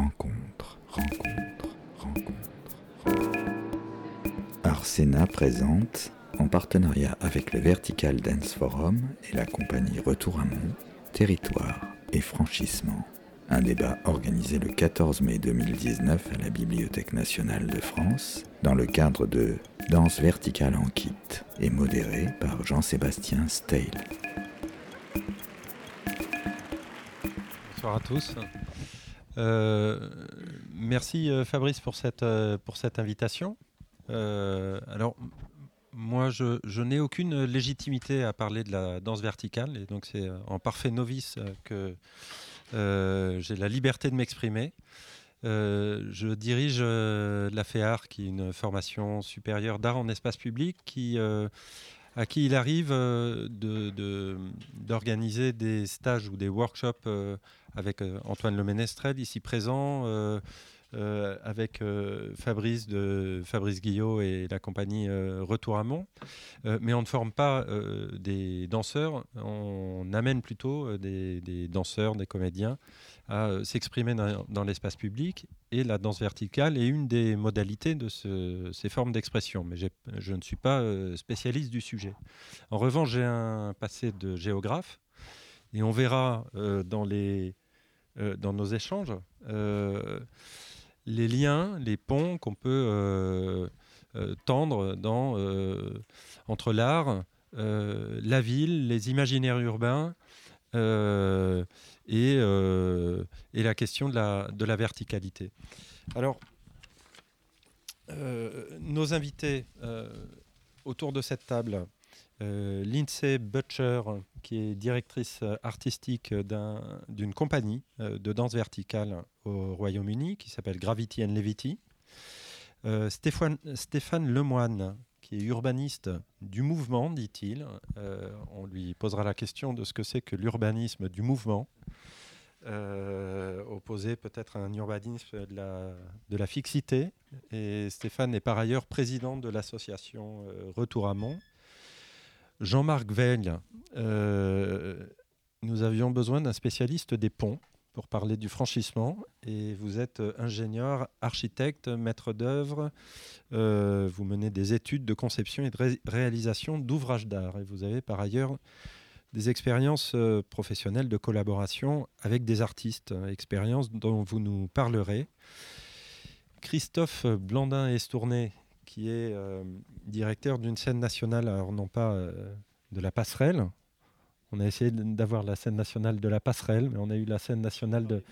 rencontre, rencontre, rencontre. Arsena présente, en partenariat avec le Vertical Dance Forum et la compagnie Retour à Mont, Territoire et Franchissement. Un débat organisé le 14 mai 2019 à la Bibliothèque nationale de France dans le cadre de Danse verticale en kit et modéré par Jean-Sébastien Steil. Bonsoir à tous. Euh, merci euh, Fabrice pour cette, euh, pour cette invitation. alors, moi, je, n'ai aucune légitimité à parler de la danse verticale, et donc c'est en parfait novice que j'ai la liberté de m'exprimer. Je dirige la FEAR, qui est une formation supérieure d'art en espace public, qui, à qui il arrive d'organiser des stages ou des workshops avec Antoine Le Ménestrel, ici présent, euh, avec euh, Fabrice de Guillot et la compagnie euh, Retour à Mont. mais on ne forme pas des danseurs, on amène plutôt des, danseurs, des comédiens à s'exprimer dans, l'espace public. Et la danse verticale est une des modalités de ces formes d'expression. Mais je ne suis pas spécialiste du sujet. En revanche, j'ai un passé de géographe. Et on verra dans, les, dans nos échanges les liens, les ponts qu'on peut euh, euh, tendre euh, entre l'art, la ville, les imaginaires urbains et, et, la question de la, verticalité. Alors, nos invités autour de cette table, Lindsay Butcher, qui est directrice artistique d'une compagnie de danse verticale au Royaume-Uni qui s'appelle Gravity and Levity. Euh, Stéphane, Stéphane, Lemoine, qui est urbaniste du mouvement, dit-il. Euh, on lui posera la question de ce que c'est que l'urbanisme du mouvement, euh, opposé peut-être à un urbanisme de la, de la, fixité. Et Stéphane est par ailleurs président de l'association Retour à Mont. Jean-Marc Veil, nous avions besoin d'un spécialiste des ponts pour parler du franchissement. Et vous êtes euh, ingénieur, architecte, maître d'œuvre. Euh, vous menez des études de conception et de réalisation d'ouvrages d'art. Et vous avez par ailleurs des expériences euh, professionnelles de collaboration avec des artistes, expériences dont vous nous parlerez. Christophe Blandin-Estourné, qui est directeur d'une scène nationale, alors non pas de la passerelle, on a essayé d'avoir la scène nationale de la passerelle, mais on a eu la scène nationale de,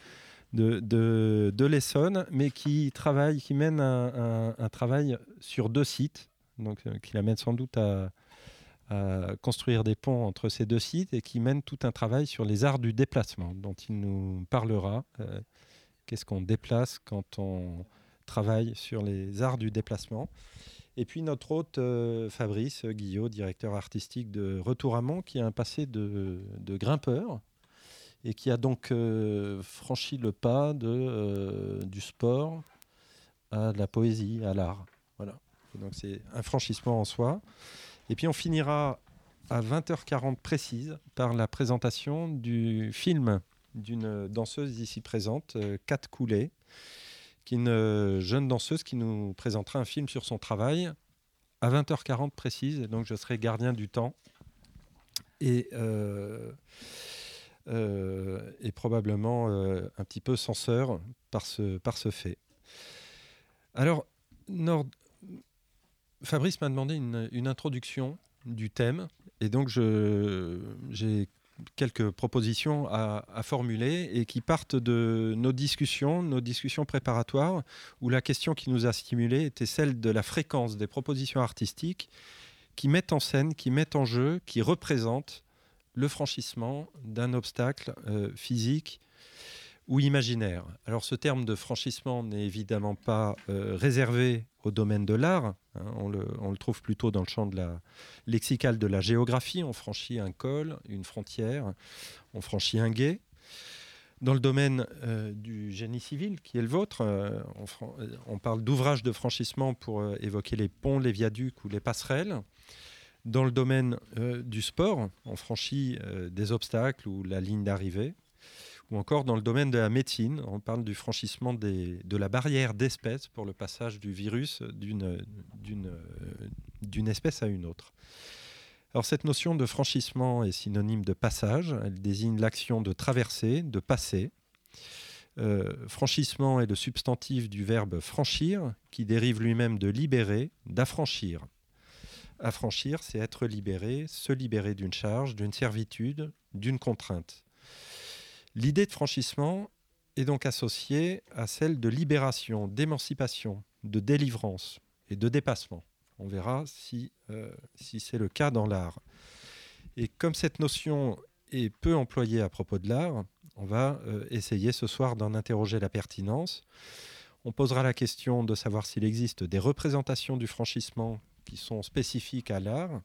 de, l'Essonne, mais qui travaille, qui mène un, travail sur deux sites, euh, qui l'amène sans doute à, construire des ponts entre ces deux sites et qui mène tout un travail sur les arts du déplacement, dont il nous parlera. Euh, qu'est-ce qu'on déplace quand on travaille sur les arts du déplacement et puis notre hôte euh, Fabrice Guillot, directeur artistique de Retour à Mont, qui a un passé de, grimpeur et qui a donc euh, franchi le pas de, euh, du sport à la poésie, à l'art. Voilà. donc c'est un franchissement en soi. Et puis on finira à 20h40 précise par la présentation du film d'une danseuse ici présente, Kat Coulet, une euh, jeune danseuse qui nous présentera un film sur son travail à 20h40 précise. donc, je serai gardien du temps. Et, euh, euh, et probablement un petit peu censeur par ce, par ce fait. Alors, Nord... Fabrice m'a demandé une, une, introduction du thème, et donc j'ai quelques propositions à, formuler et qui partent de nos discussions, nos discussions préparatoires, où la question qui nous a stimulés était celle de la fréquence des propositions artistiques qui mettent en scène, qui mettent en jeu, qui représentent le franchissement d'un obstacle euh, physique ou imaginaire. Alors ce terme de franchissement n'est évidemment pas euh, réservé au domaine de l'art, hein. on, le, trouve plutôt dans le champ lexical de la géographie, on franchit un col, une frontière, on franchit un guet. Dans le domaine euh, du génie civil, qui est le vôtre, euh, on, parle d'ouvrages de franchissement pour évoquer les ponts, les viaducs ou les passerelles. Dans le domaine du sport, on franchit des obstacles ou la ligne d'arrivée ou encore dans le domaine de la médecine, on parle du franchissement de la barrière d'espèces pour le passage du virus d'une espèce à une autre. Alors cette notion de franchissement est synonyme de passage, elle désigne l'action de traverser, de passer. Euh, franchissement est le substantif du verbe franchir, qui dérive lui-même de libérer, d'affranchir. Affranchir, c'est être libéré, se libérer d'une charge, d'une servitude, d'une contrainte. L'idée de franchissement est donc associée à celle de libération, d'émancipation, de délivrance et de dépassement. On verra si, euh, c'est le cas dans l'art. Et comme cette notion est peu employée à propos de l'art, on va euh, essayer ce soir d'en interroger la pertinence. On posera la question de savoir s'il existe des représentations du franchissement qui sont spécifiques à l'art,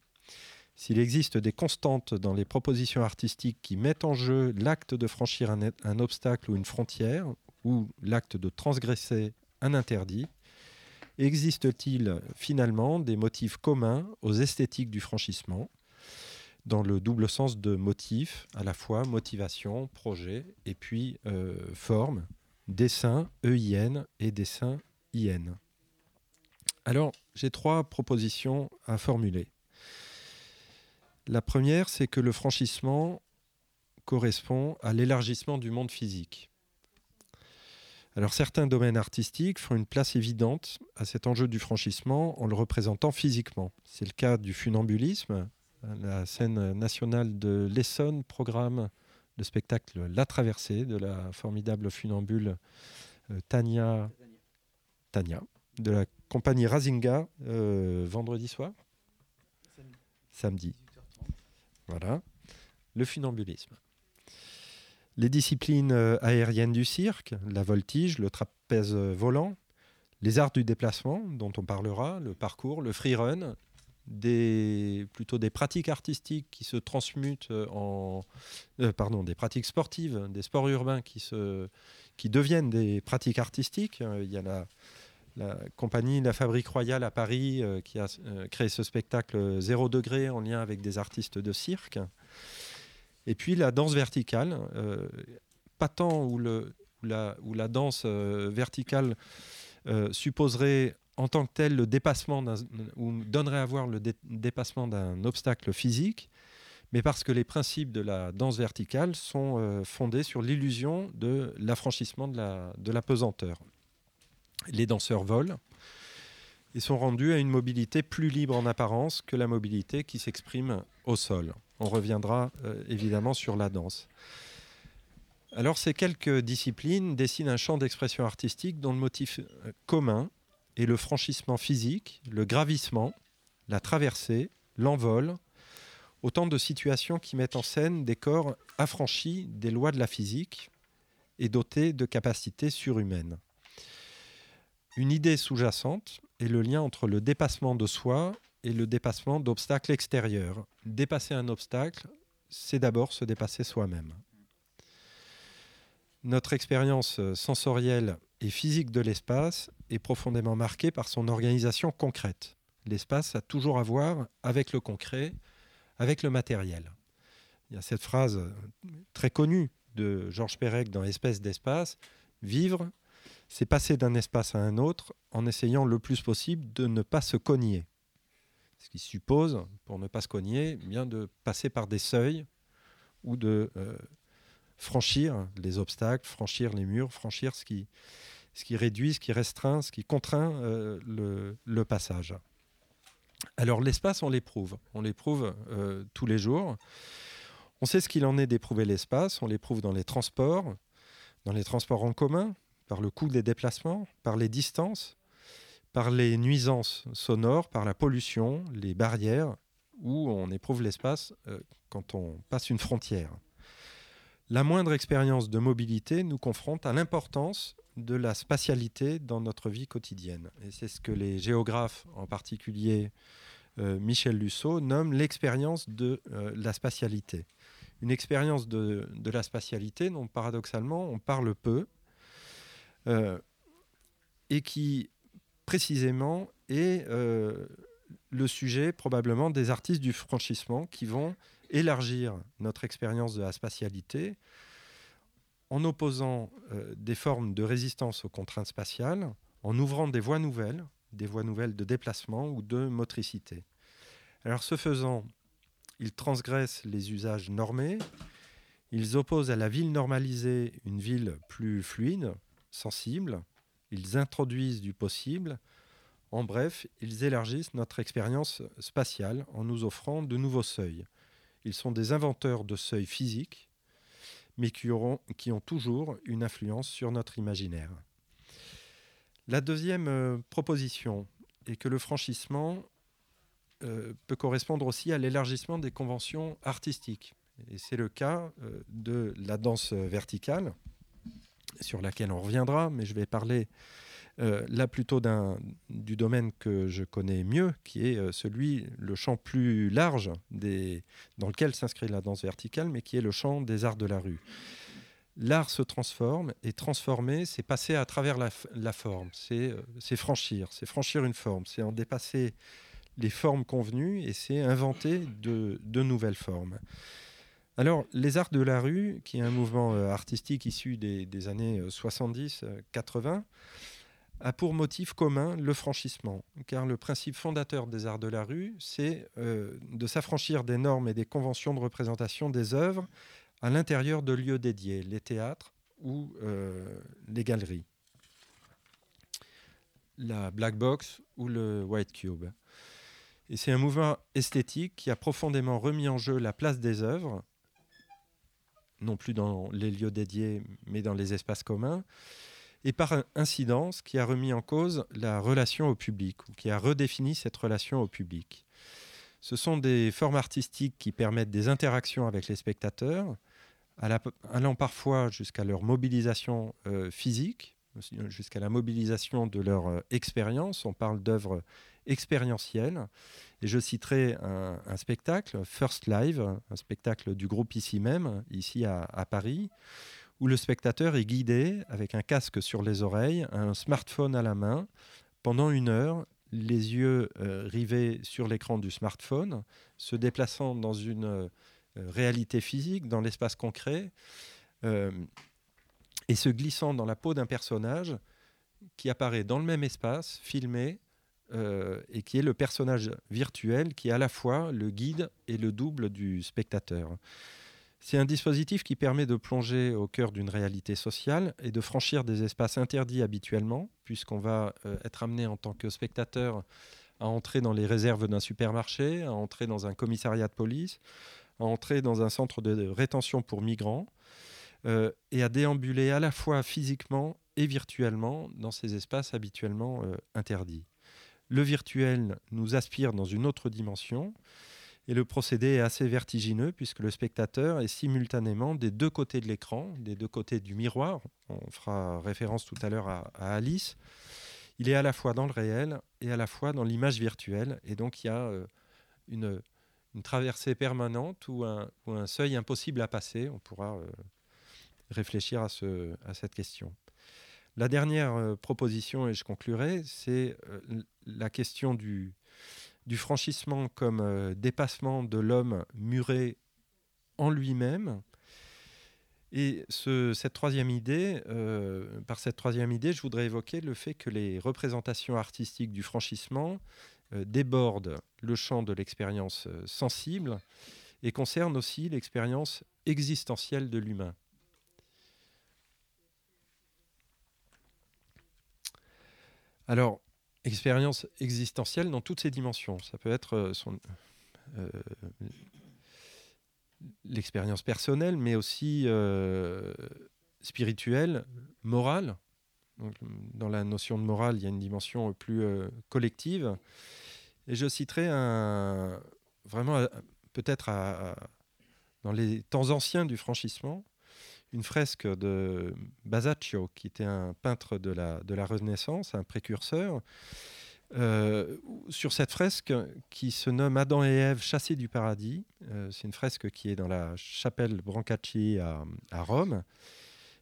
s'il existe des constantes dans les propositions artistiques qui mettent en jeu l'acte de franchir un, obstacle ou une frontière, ou l'acte de transgresser un interdit, existe-t-il finalement des motifs communs aux esthétiques du franchissement, dans le double sens de motif, à la fois motivation, projet, et puis euh, forme, dessin EIN et dessin IN. Alors, j'ai trois propositions à formuler. La première, c'est que le franchissement correspond à l'élargissement du monde physique. Alors certains domaines artistiques font une place évidente à cet enjeu du franchissement en le représentant physiquement. C'est le cas du funambulisme. La scène nationale de l'Essonne programme le spectacle La Traversée de la formidable funambule euh, Tania, Tania de la compagnie Razinga euh, vendredi soir? Samedi. Voilà. Le funambulisme. Les disciplines euh, aériennes du cirque, la voltige, le trapèze volant, les arts du déplacement, dont on parlera, le parcours, le freerun, des, plutôt des pratiques artistiques qui se transmutent en. Euh, pardon, des pratiques sportives, des sports urbains qui, qui deviennent des pratiques artistiques. Il y a la, la compagnie La Fabrique Royale à Paris euh, qui a euh, créé ce spectacle Zéro degré en lien avec des artistes de cirque. Et puis la danse verticale, euh, pas tant où, la, danse verticale supposerait en tant que tel le dépassement ou donnerait à voir le dépassement d'un obstacle physique, mais parce que les principes de la danse verticale sont fondés sur l'illusion de l'affranchissement de la, de la pesanteur les danseurs volent et sont rendus à une mobilité plus libre en apparence que la mobilité qui s'exprime au sol. On reviendra euh, évidemment sur la danse. Alors ces quelques disciplines dessinent un champ d'expression artistique dont le motif euh, commun est le franchissement physique, le gravissement, la traversée, l'envol, autant de situations qui mettent en scène des corps affranchis des lois de la physique et dotés de capacités surhumaines. Une idée sous-jacente est le lien entre le dépassement de soi et le dépassement d'obstacles extérieurs. Dépasser un obstacle, c'est d'abord se dépasser soi-même. Notre expérience sensorielle et physique de l'espace est profondément marquée par son organisation concrète. L'espace a toujours à voir avec le concret, avec le matériel. Il y a cette phrase très connue de Georges Perec dans Espèce d'espace, vivre, c'est passer d'un espace à un autre en essayant le plus possible de ne pas se cogner. Ce qui suppose, pour ne pas se cogner, bien de passer par des seuils ou de euh, franchir les obstacles, franchir les murs, franchir ce qui, ce qui réduit, ce qui restreint, ce qui contraint euh, le, passage. Alors l'espace, on l'éprouve. On l'éprouve euh, tous les jours. On sait ce qu'il en est d'éprouver l'espace. On l'éprouve dans les transports, dans les transports en commun, par le coût des déplacements, par les distances, par les nuisances sonores, par la pollution, les barrières, où on éprouve l'espace euh, quand on passe une frontière. La moindre expérience de mobilité nous confronte à l'importance de la spatialité dans notre vie quotidienne. Et c'est ce que les géographes, en particulier euh, Michel Lusseau, nomment l'expérience de euh, la spatialité. Une expérience de, de, la spatialité dont paradoxalement on parle peu, et qui précisément est euh, le sujet probablement des artistes du franchissement qui vont élargir notre expérience de la spatialité en opposant des formes de résistance aux contraintes spatiales, en ouvrant des voies nouvelles, des voies nouvelles de déplacement ou de motricité. Alors ce faisant, ils transgressent les usages normés, ils opposent à la ville normalisée une ville plus fluide, sensible, ils introduisent du possible, en bref, ils élargissent notre expérience spatiale en nous offrant de nouveaux seuils. Ils sont des inventeurs de seuils physiques, mais qui, ont toujours une influence sur notre imaginaire. La deuxième euh, proposition est que le franchissement euh, peut correspondre aussi à l'élargissement des conventions artistiques. Et c'est le cas euh, de la danse verticale, sur laquelle on reviendra, mais je vais parler là plutôt du domaine que je connais mieux, qui est celui, le champ plus large dans lequel s'inscrit la danse verticale, mais qui est le champ des arts de la rue l'art se transforme et transformer, c'est passer à travers la, forme, euh, c'est franchir, c'est franchir une forme, c'est en dépasser les formes convenues et c'est inventer de, nouvelles formes. Alors, les arts de la rue, qui est un mouvement euh, artistique issu des, années 70-80, euh, a pour motif commun le franchissement, car le principe fondateur des arts de la rue, c'est de s'affranchir des normes et des conventions de représentation des œuvres à l'intérieur de lieux dédiés, les théâtres ou euh, les galeries, la black box ou le white cube. Et c'est un mouvement esthétique qui a profondément remis en jeu la place des œuvres, non plus dans les lieux dédiés, mais dans les espaces communs, et par incidence qui a remis en cause la relation au public, ou qui a redéfini cette relation au public. Ce sont des formes artistiques qui permettent des interactions avec les spectateurs, allant parfois jusqu'à leur mobilisation euh, physique, jusqu'à la mobilisation de leur euh, expérience. On parle d'œuvres expérientielles. Et je citerai un, spectacle, First Live, un spectacle du groupe ici même, ici à, Paris, où le spectateur est guidé avec un casque sur les oreilles, un smartphone à la main, pendant une heure, les yeux euh, rivés sur l'écran du smartphone, se déplaçant dans une euh, réalité physique, dans l'espace concret, euh, et se glissant dans la peau d'un personnage qui apparaît dans le même espace, filmé, euh, et qui est le personnage virtuel qui est à la fois le guide et le double du spectateur. C'est un dispositif qui permet de plonger au cœur d'une réalité sociale et de franchir des espaces interdits habituellement, puisqu'on va être amené en tant que spectateur à entrer dans les réserves d'un supermarché, à entrer dans un commissariat de police, à entrer dans un centre de rétention pour migrants euh, et à déambuler à la fois physiquement et virtuellement dans ces espaces habituellement euh, interdits. Le virtuel nous aspire dans une autre dimension et le procédé est assez vertigineux puisque le spectateur est simultanément des deux côtés de l'écran, des deux côtés du miroir. On fera référence tout à l'heure à, Alice. Il est à la fois dans le réel et à la fois dans l'image virtuelle. Et donc il y a euh, une, traversée permanente ou un, seuil impossible à passer. On pourra euh, réfléchir à, cette question. La dernière euh, proposition, et je conclurai, c'est euh, la question du, franchissement comme dépassement de l'homme muré en lui-même. Et ce, cette troisième idée, par cette troisième idée, je voudrais évoquer le fait que les représentations artistiques du franchissement euh, déborde le champ de l'expérience euh, sensible et concerne aussi l'expérience existentielle de l'humain. Alors, expérience existentielle dans toutes ses dimensions. Ça peut être euh, l'expérience personnelle, mais aussi spirituelle, morale. dans la notion de morale, il y a une dimension plus collective. Et je citerai vraiment euh, peut-être dans les temps anciens du franchissement, une fresque de Basaccio, qui était un peintre de la, Renaissance, un précurseur. Euh, sur cette fresque qui se nomme Adam et Ève chassés du paradis. Euh, c'est une fresque qui est dans la chapelle Brancacci à, Rome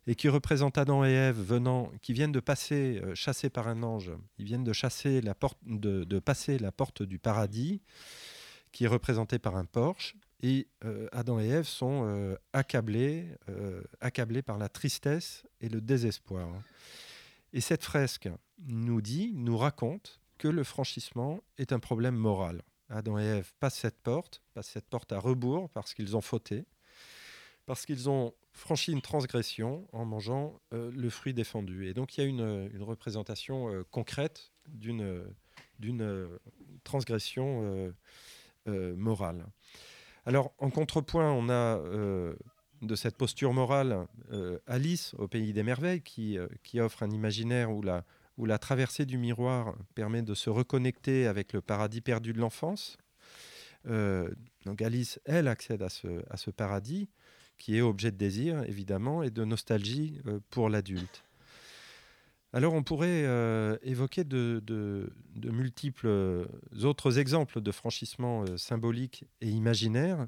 et qui représente Adam et Ève venant, qui viennent de passer, euh, chassés par un ange, ils viennent de, chasser de, passer la porte du paradis, qui est représentée par un porche, Et Adam et Ève sont accablés, accablés par la tristesse et le désespoir. Et cette fresque nous dit, nous raconte que le franchissement est un problème moral. Adam et Ève passent cette porte, passent cette porte à rebours parce qu'ils ont fauté, parce qu'ils ont franchi une transgression en mangeant euh, le fruit défendu. Et donc il y a une, représentation euh, concrète d'une transgression euh, morale. Alors en contrepoint, on a de cette posture morale Alice au pays des merveilles qui, qui offre un imaginaire où la, traversée du miroir permet de se reconnecter avec le paradis perdu de l'enfance. Euh, Alice, elle, accède à ce, à ce, paradis qui est objet de désir, évidemment, et de nostalgie euh, pour l'adulte. Alors on pourrait euh, évoquer de, multiples autres exemples de franchissement symbolique et imaginaire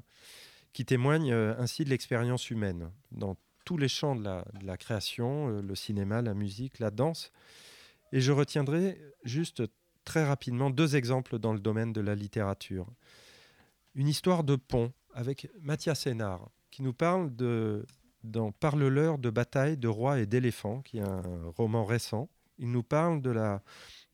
qui témoignent ainsi de l'expérience humaine dans tous les champs de la, de la création, le cinéma, la musique, la danse, et je retiendrai juste très rapidement deux exemples dans le domaine de la littérature. Une histoire de pont avec Mathias Hénard, qui nous parle de, dans Parle-leur de bataille, de rois et d'éléphants, qui est un roman récent. Il nous parle de la,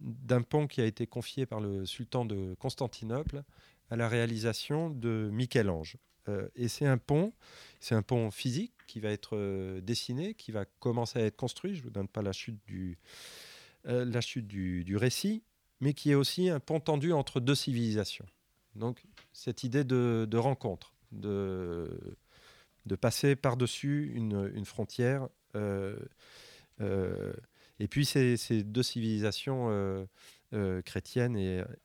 d'un pont qui a été confié par le sultan de Constantinople à la réalisation de Michel-Ange. Euh, et c'est un pont, c'est un pont physique qui va être euh, dessiné, qui va commencer à être construit. Je ne vous donne pas la chute du, euh, la chute du, récit, mais qui est aussi un pont tendu entre deux civilisations. Donc cette idée de, rencontre, de, de passer par-dessus une, frontière. Euh, euh, et puis ces, deux civilisations chrétiennes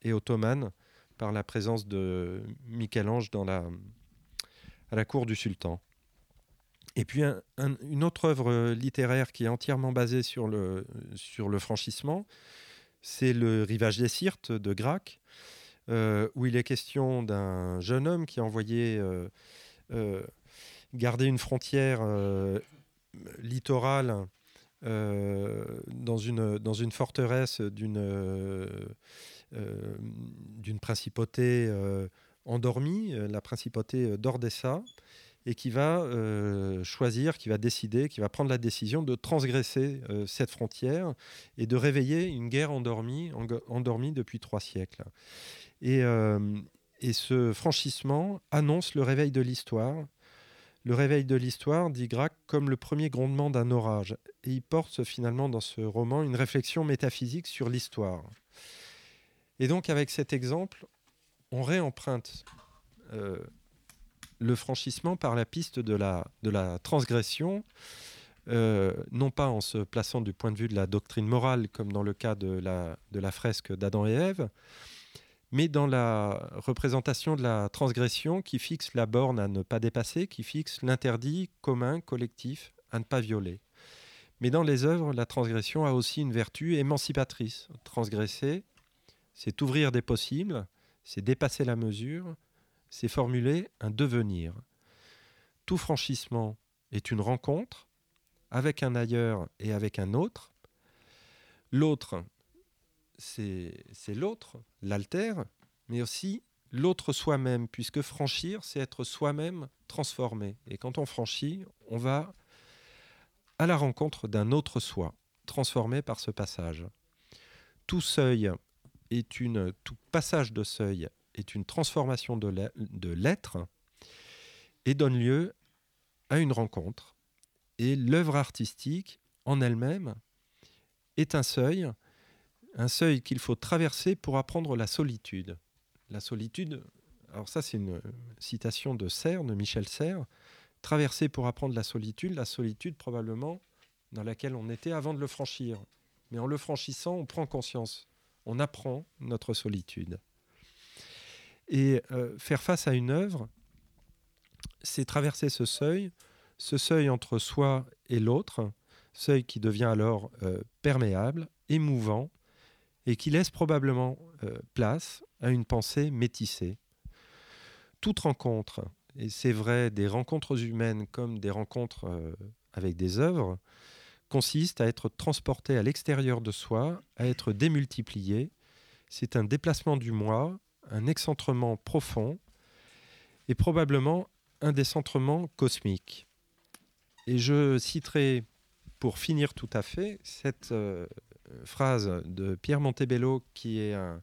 et, ottomanes par la présence de Michel-Ange dans la, à la cour du sultan. Et puis une autre œuvre littéraire qui est entièrement basée sur le, franchissement, c'est le Rivage des Sirtes de Grac, euh, où il est question d'un jeune homme qui a envoyé euh, euh, garder une frontière littorale dans, une, dans une forteresse d'une d'une principauté endormie, la principauté d'Ordessa et qui va euh, choisir, qui va décider, qui va prendre la décision de transgresser euh, cette frontière et de réveiller une guerre endormie, endormie depuis trois siècles. Et, euh, et, ce franchissement annonce le réveil de l'histoire. Le réveil de l'histoire, dit Grac, comme le premier grondement d'un orage. Et il porte finalement dans ce roman une réflexion métaphysique sur l'histoire. Et donc avec cet exemple, on réemprunte le franchissement par la piste de la, de la transgression, euh, non pas en se plaçant du point de vue de la doctrine morale, comme dans le cas de la, de la fresque d'Adam et Ève, mais dans la représentation de la transgression qui fixe la borne à ne pas dépasser, qui fixe l'interdit commun, collectif, à ne pas violer. Mais dans les œuvres, la transgression a aussi une vertu émancipatrice. Transgresser, c'est ouvrir des possibles, c'est dépasser la mesure, c'est formuler un devenir. Tout franchissement est une rencontre avec un ailleurs et avec un autre. L'autre, c'est l'autre, l'alter, mais aussi l'autre soi-même, puisque franchir, c'est être soi-même transformé. Et quand on franchit, on va à la rencontre d'un autre soi, transformé par ce passage. Tout seuil est une, tout passage de seuil est une transformation de l'être et donne lieu à une rencontre. Et l'œuvre artistique en elle-même est un seuil, un seuil qu'il faut traverser pour apprendre la solitude. La solitude, alors ça c'est une citation de Serre, de Michel Serre, traverser pour apprendre la solitude, la solitude probablement dans laquelle on était avant de le franchir. Mais en le franchissant, on prend conscience, on apprend notre solitude. Et euh, faire face à une œuvre, c'est traverser ce seuil, ce seuil entre soi et l'autre, seuil qui devient alors euh, perméable, émouvant, et qui laisse probablement euh, place à une pensée métissée. Toute rencontre, et c'est vrai des rencontres humaines comme des rencontres avec des œuvres, consiste à être transporté à l'extérieur de soi, à être démultiplié. C'est un déplacement du moi, un excentrement profond. est probablement un décentrement cosmique. Et je citerai, pour finir tout à fait, cette euh, phrase de Pierre Montebello, qui est un,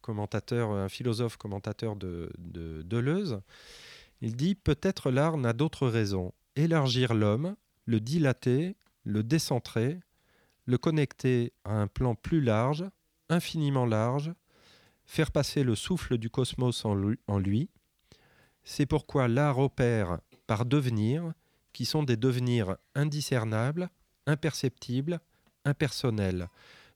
commentateur, un philosophe commentateur de, de Deleuze. Il dit Peut-être l'art n'a d'autre raison. Élargir l'homme, le dilater, le décentrer, le connecter à un plan plus large, infiniment large, faire passer le souffle du cosmos en lui. C'est pourquoi l'art opère par devenir, qui sont des devenirs indiscernables, imperceptibles, impersonnels.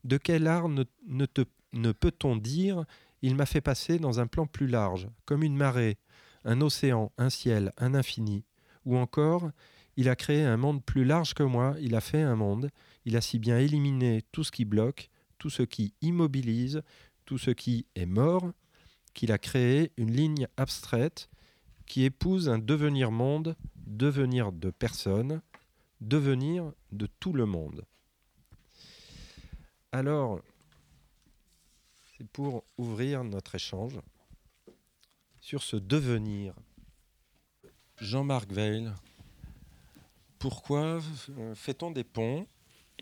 De quel art ne peut-on dire il m'a fait passer dans un plan plus large, comme une marée, un océan, un ciel, un infini, ou encore il a créé un monde plus large que moi, il a fait un monde, il a si bien éliminé tout ce qui bloque, tout ce qui immobilise, tout ce qui est mort, qu'il a créé une ligne abstraite qui épouse un devenir monde, devenir de personne, devenir de tout le monde. Alors, c'est pour ouvrir notre échange sur ce devenir. Jean-Marc Veil, pourquoi fait-on des ponts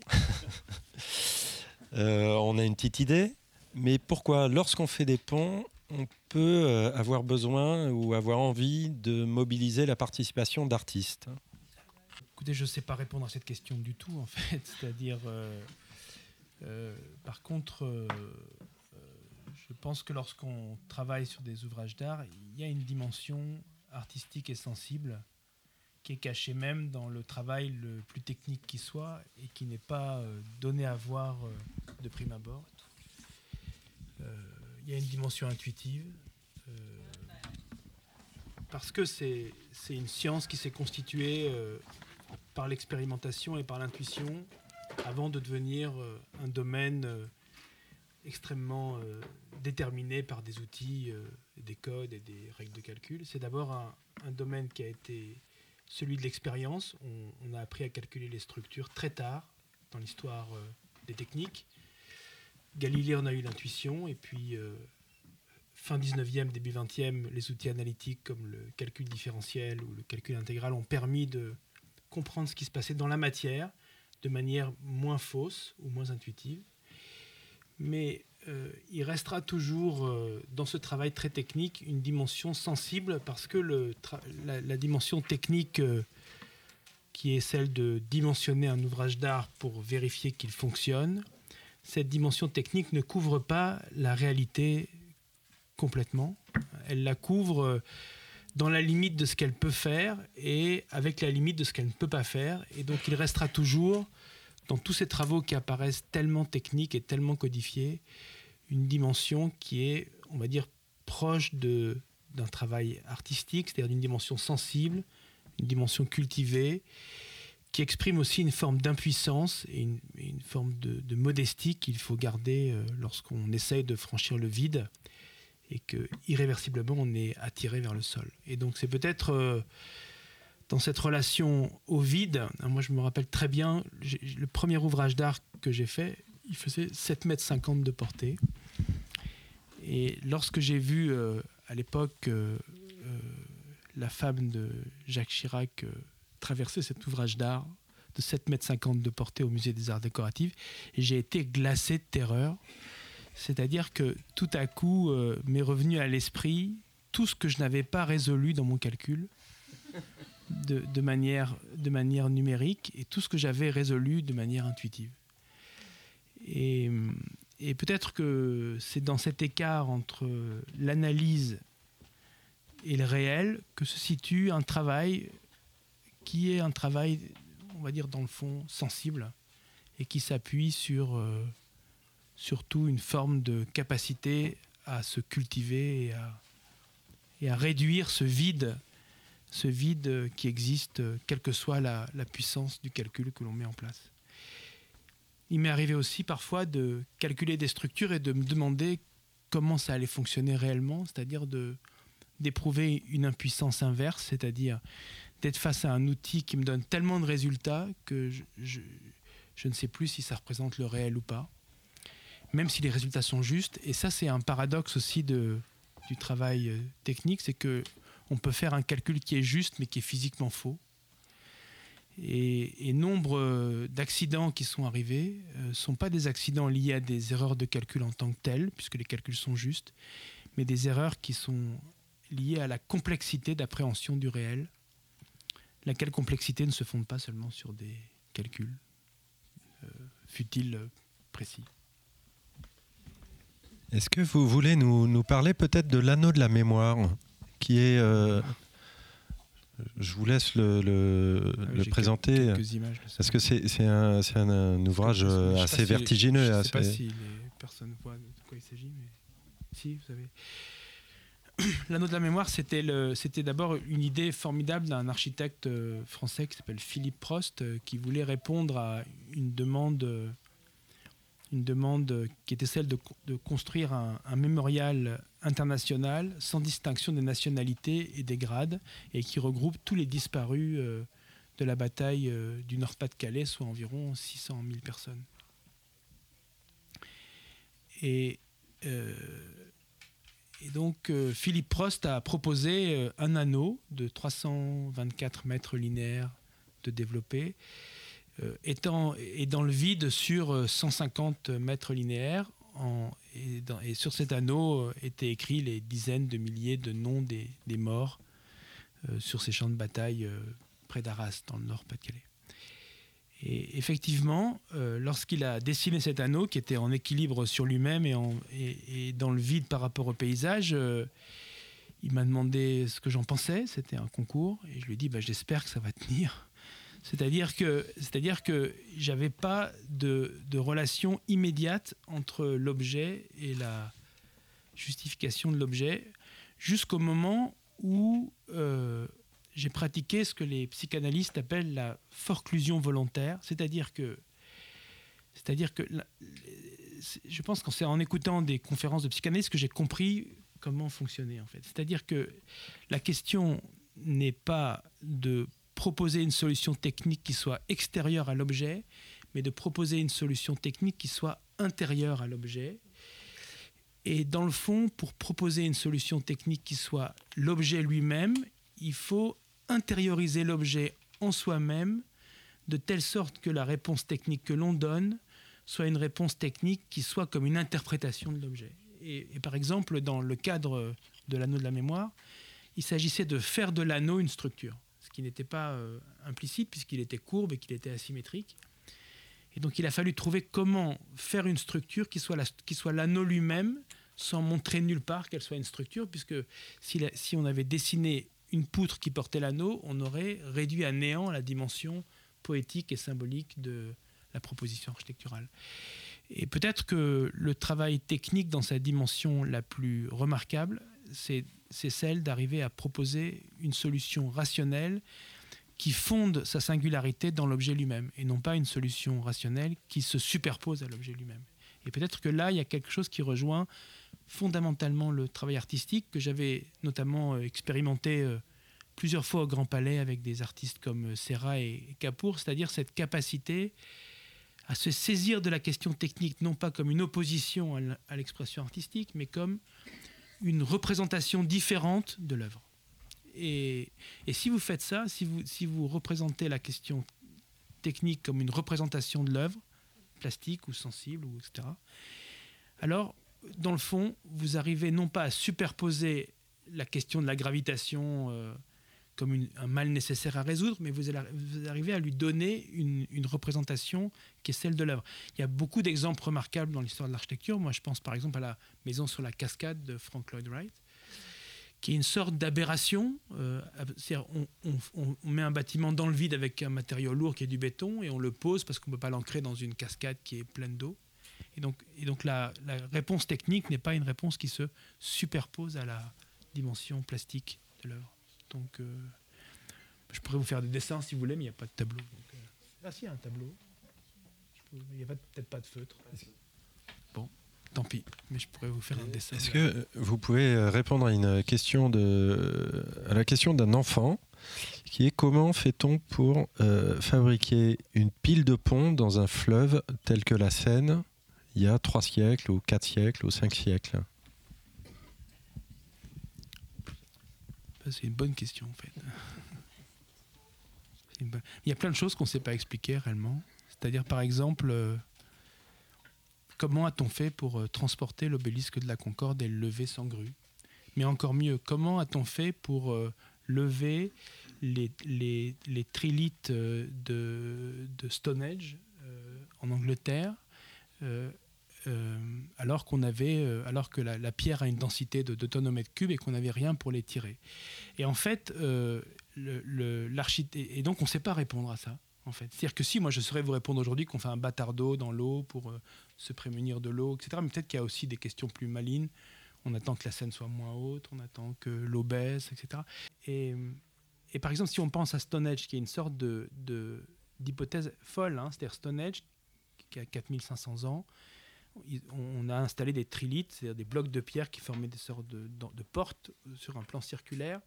euh, On a une petite idée, mais pourquoi lorsqu'on fait des ponts, on peut euh, avoir besoin ou avoir envie de mobiliser la participation d'artistes? Écoutez, je ne sais pas répondre à cette question du tout, en fait. C'est-à-dire, euh, par contre, je pense que lorsqu'on travaille sur des ouvrages d'art, il y a une dimension artistique et sensible qui est cachée même dans le travail le plus technique qui soit et qui n'est pas euh, donné à voir euh, de prime abord. Euh, il y a une dimension intuitive parce que c'est une science qui s'est constituée par l'expérimentation et par l'intuition avant de devenir un domaine extrêmement euh, déterminé par des outils, euh, des codes et des règles de calcul. C'est d'abord un, domaine qui a été celui de l'expérience. On, a appris à calculer les structures très tard dans l'histoire euh, des techniques. Galilée en a eu l'intuition et puis fin 19e, début 20e, les outils analytiques comme le calcul différentiel ou le calcul intégral ont permis de comprendre ce qui se passait dans la matière de manière moins fausse ou moins intuitive mais euh, il restera toujours euh, dans ce travail très technique une dimension sensible parce que la, dimension technique euh, qui est celle de dimensionner un ouvrage d'art pour vérifier qu'il fonctionne, cette dimension technique ne couvre pas la réalité complètement. Elle la couvre dans la limite de ce qu'elle peut faire et avec la limite de ce qu'elle ne peut pas faire. Et donc il restera toujours dans tous ces travaux qui apparaissent tellement techniques et tellement codifiés, une dimension qui est, on va dire, proche de, d'un travail artistique, c'est-à-dire d'une dimension sensible, une dimension cultivée, qui exprime aussi une forme d'impuissance et une, forme de, modestie qu'il faut garder euh, lorsqu'on essaye de franchir le vide et que irréversiblement on est attiré vers le sol. Et donc c'est peut-être euh, dans cette relation au vide, hein, moi je me rappelle très bien, le premier ouvrage d'art que j'ai fait, il faisait 7 mètres 50 de portée. Et lorsque j'ai vu euh, à l'époque euh, la femme de Jacques Chirac traverser cet ouvrage d'art de 7 mètres 50 de portée au musée des arts décoratifs, j'ai été glacé de terreur. C'est-à-dire que tout à coup m'est revenu à l'esprit tout ce que je n'avais pas résolu dans mon calcul de, manière, numérique et tout ce que j'avais résolu de manière intuitive. Et, et peut-être que c'est dans cet écart entre l'analyse et le réel que se situe un travail qui est un travail, on va dire dans le fond, sensible et qui s'appuie sur euh, surtout une forme de capacité à se cultiver et à, réduire ce vide ce vide qui existe, quelle que soit la, puissance du calcul que l'on met en place. Il m'est arrivé aussi parfois de calculer des structures et de me demander comment ça allait fonctionner réellement, c'est-à-dire d'éprouver une impuissance inverse, c'est-à-dire d'être face à un outil qui me donne tellement de résultats que je, ne sais plus si ça représente le réel ou pas, même si les résultats sont justes. Et ça, c'est un paradoxe aussi du travail euh, technique, c'est que on peut faire un calcul qui est juste mais qui est physiquement faux. Et, nombre d'accidents qui sont arrivés ne sont pas des accidents liés à des erreurs de calcul en tant que telles, puisque les calculs sont justes, mais des erreurs qui sont liées à la complexité d'appréhension du réel, laquelle complexité ne se fonde pas seulement sur des calculs euh, futiles précis. Est-ce que vous voulez nous, nous parler peut-être de l'anneau de la mémoire, qui est... Euh, je vous laisse le, le, Ah le présenter. images, parce que c'est un, un, un, ouvrage assez vertigineux. Je ne sais pas si les personnes voient de quoi il s'agit, mais si, vous savez. L'anneau de la mémoire, c'était d'abord une idée formidable d'un architecte euh, français qui s'appelle Philippe Prost, euh, qui voulait répondre à une demande, une demande qui était celle de, construire un, mémorial international sans distinction des nationalités et des grades, et qui regroupe tous les disparus euh, de la bataille euh, du Nord-Pas-de-Calais, soit environ 600 000 personnes. Et euh, donc Philippe Prost a proposé un anneau de 324 mètres linéaires de développé, euh, étant, et dans le vide sur 150 mètres linéaires. Et, sur cet anneau étaient écrits les dizaines de milliers de noms des, des morts sur ces champs de bataille près d'Arras, dans le Nord-Pas-de-Calais. Et effectivement, euh, lorsqu'il a dessiné cet anneau qui était en équilibre sur lui-même et, et, et, dans le vide par rapport au paysage, euh, il m'a demandé ce que j'en pensais. C'était un concours et je lui ai dit bah, j'espère que ça va tenir. C'est-à-dire que, c'est-à-dire que j'avais pas de, de, relation immédiate entre l'objet et la justification de l'objet jusqu'au moment où euh, j'ai pratiqué ce que les psychanalystes appellent la forclusion volontaire, c'est-à-dire que, c'est-à-dire que, je pense que c'est en écoutant des conférences de psychanalyse que j'ai compris comment fonctionner en fait. C'est-à-dire que la question n'est pas de proposer une solution technique qui soit extérieure à l'objet, mais de proposer une solution technique qui soit intérieure à l'objet. Et dans le fond, pour proposer une solution technique qui soit l'objet lui-même, il faut intérioriser l'objet en soi-même de telle sorte que la réponse technique que l'on donne soit une réponse technique qui soit comme une interprétation de l'objet. Et, et, par exemple, dans le cadre de l'anneau de la mémoire, il s'agissait de faire de l'anneau une structure, qui n'était pas euh, implicite puisqu'il était courbe et qu'il était asymétrique. Et donc il a fallu trouver comment faire une structure qui soit, l'anneau lui-même sans montrer nulle part qu'elle soit une structure, puisque si, si on avait dessiné une poutre qui portait l'anneau, on aurait réduit à néant la dimension poétique et symbolique de la proposition architecturale. Et peut-être que le travail technique dans sa dimension la plus remarquable, c'est celle d'arriver à proposer une solution rationnelle qui fonde sa singularité dans l'objet lui-même, et non pas une solution rationnelle qui se superpose à l'objet lui-même. Et peut-être que là, il y a quelque chose qui rejoint fondamentalement le travail artistique que j'avais notamment expérimenté euh, plusieurs fois au Grand Palais avec des artistes comme Serra et Capour, c'est-à-dire cette capacité à se saisir de la question technique non pas comme une opposition à l'expression artistique, mais comme une représentation différente de l'œuvre. Et, et, si vous faites ça, si vous, si vous représentez la question technique comme une représentation de l'œuvre, plastique ou sensible, ou etc., alors dans le fond, vous arrivez non pas à superposer la question de la gravitation euh, comme un mal nécessaire à résoudre, mais vous, arrivez à lui donner une, représentation qui est celle de l'œuvre. Il y a beaucoup d'exemples remarquables dans l'histoire de l'architecture. Moi, je pense par exemple à la maison sur la cascade de Frank Lloyd Wright, qui est une sorte d'aberration. Euh, on, met un bâtiment dans le vide avec un matériau lourd qui est du béton et on le pose parce qu'on ne peut pas l'ancrer dans une cascade qui est pleine d'eau. Et donc, la, réponse technique n'est pas une réponse qui se superpose à la dimension plastique de l'œuvre. Donc, euh, je pourrais vous faire des dessins si vous voulez, mais il n'y a pas de tableau. Donc, euh, ah si, il y a un tableau. Il n'y a peut-être pas de feutre. Bon, tant pis, mais je pourrais vous faire un dessin. Est-ce que vous pouvez répondre à une question de, à la question d'un enfant qui est comment fait-on pour euh, fabriquer une pile de pont dans un fleuve tel que la Seine il y a trois siècles ou quatre siècles ou cinq siècles? C'est une bonne question en fait. Il y a plein de choses qu'on ne sait pas expliquer réellement. C'est-à-dire par exemple, euh, comment a-t-on fait pour euh, transporter l'obélisque de la Concorde et le lever sans grue? Mais encore mieux, comment a-t-on fait pour euh, lever les, les, de Stonehenge en Angleterre euh, alors qu'on avait, euh, alors que la, pierre a une densité de 2 tonnes au mètre cube et qu'on n'avait rien pour les tirer. Et en fait, euh, et donc on ne sait pas répondre à ça. En fait, c'est-à-dire que si moi je saurais vous répondre aujourd'hui qu'on fait un bâtard d'eau dans l'eau pour se prémunir de l'eau, etc. Mais peut-être qu'il y a aussi des questions plus malines. On attend que la scène soit moins haute, on attend que l'eau baisse, etc. Et, et, par exemple, si on pense à Stonehenge, qui est une sorte de, d'hypothèse folle, hein, c'est-à-dire Stonehenge, qui a 4500 ans, on a installé des trilithes, c'est-à-dire des blocs de pierre qui formaient des sortes de, portes sur un plan circulaire,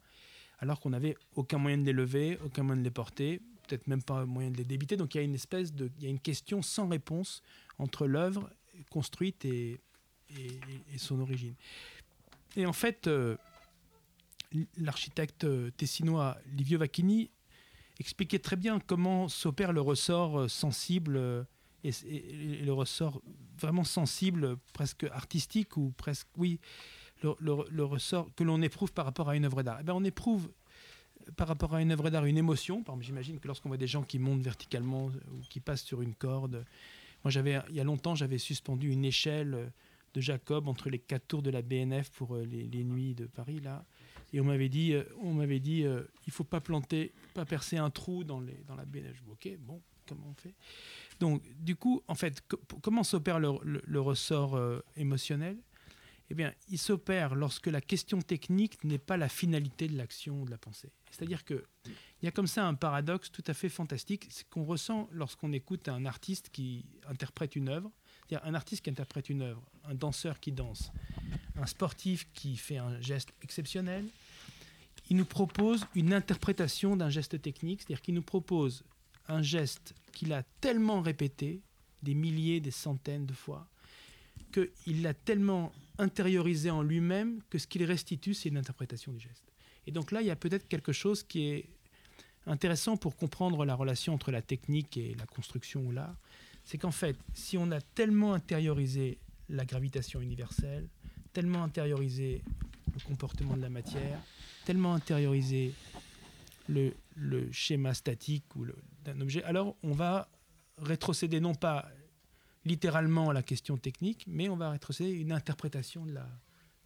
alors qu'on n'avait aucun moyen de les lever, aucun moyen de les porter, peut-être même pas moyen de les débiter. Donc il y a une espèce de, il y a une question sans réponse entre l'œuvre construite et, son origine. Et en fait, euh, l'architecte tessinois Livio Vacchini expliquait très bien comment s'opère le ressort euh, sensible euh, et, le ressort vraiment sensible, presque artistique ou presque, oui, le, ressort que l'on éprouve par rapport à une œuvre d'art. Eh ben, on éprouve par rapport à une œuvre d'art une émotion. Par j'imagine que lorsqu'on voit des gens qui montent verticalement ou qui passent sur une corde, moi j'avais, il y a longtemps, j'avais suspendu une échelle de Jacob entre les quatre tours de la BNF pour euh, les, nuits de Paris là. Et on m'avait dit, euh, on m'avait dit, euh, il faut pas planter, pas percer un trou dans, les, dans la BNF. Ok, bon, comment on fait? Donc, du coup, en fait, comment s'opère le, ressort euh, émotionnel? Eh bien, il s'opère lorsque la question technique n'est pas la finalité de l'action ou de la pensée. C'est-à-dire qu'il y a comme ça un paradoxe tout à fait fantastique, c'est qu'on ressent lorsqu'on écoute un artiste qui interprète une œuvre, c'est-à-dire un artiste qui interprète une œuvre, un danseur qui danse, un sportif qui fait un geste exceptionnel, il nous propose une interprétation d'un geste technique, c'est-à-dire qu'il nous propose un geste qu'il a tellement répété, des milliers, des centaines de fois, qu'il l'a tellement intériorisé en lui-même que ce qu'il restitue, c'est une interprétation du geste. Et donc là, il y a peut-être quelque chose qui est intéressant pour comprendre la relation entre la technique et la construction ou l'art. C'est qu'en fait, si on a tellement intériorisé la gravitation universelle, tellement intériorisé le comportement de la matière, tellement intériorisé le, le schéma statique ou alors on va rétrocéder non pas littéralement la question technique, mais on va rétrocéder une interprétation de la,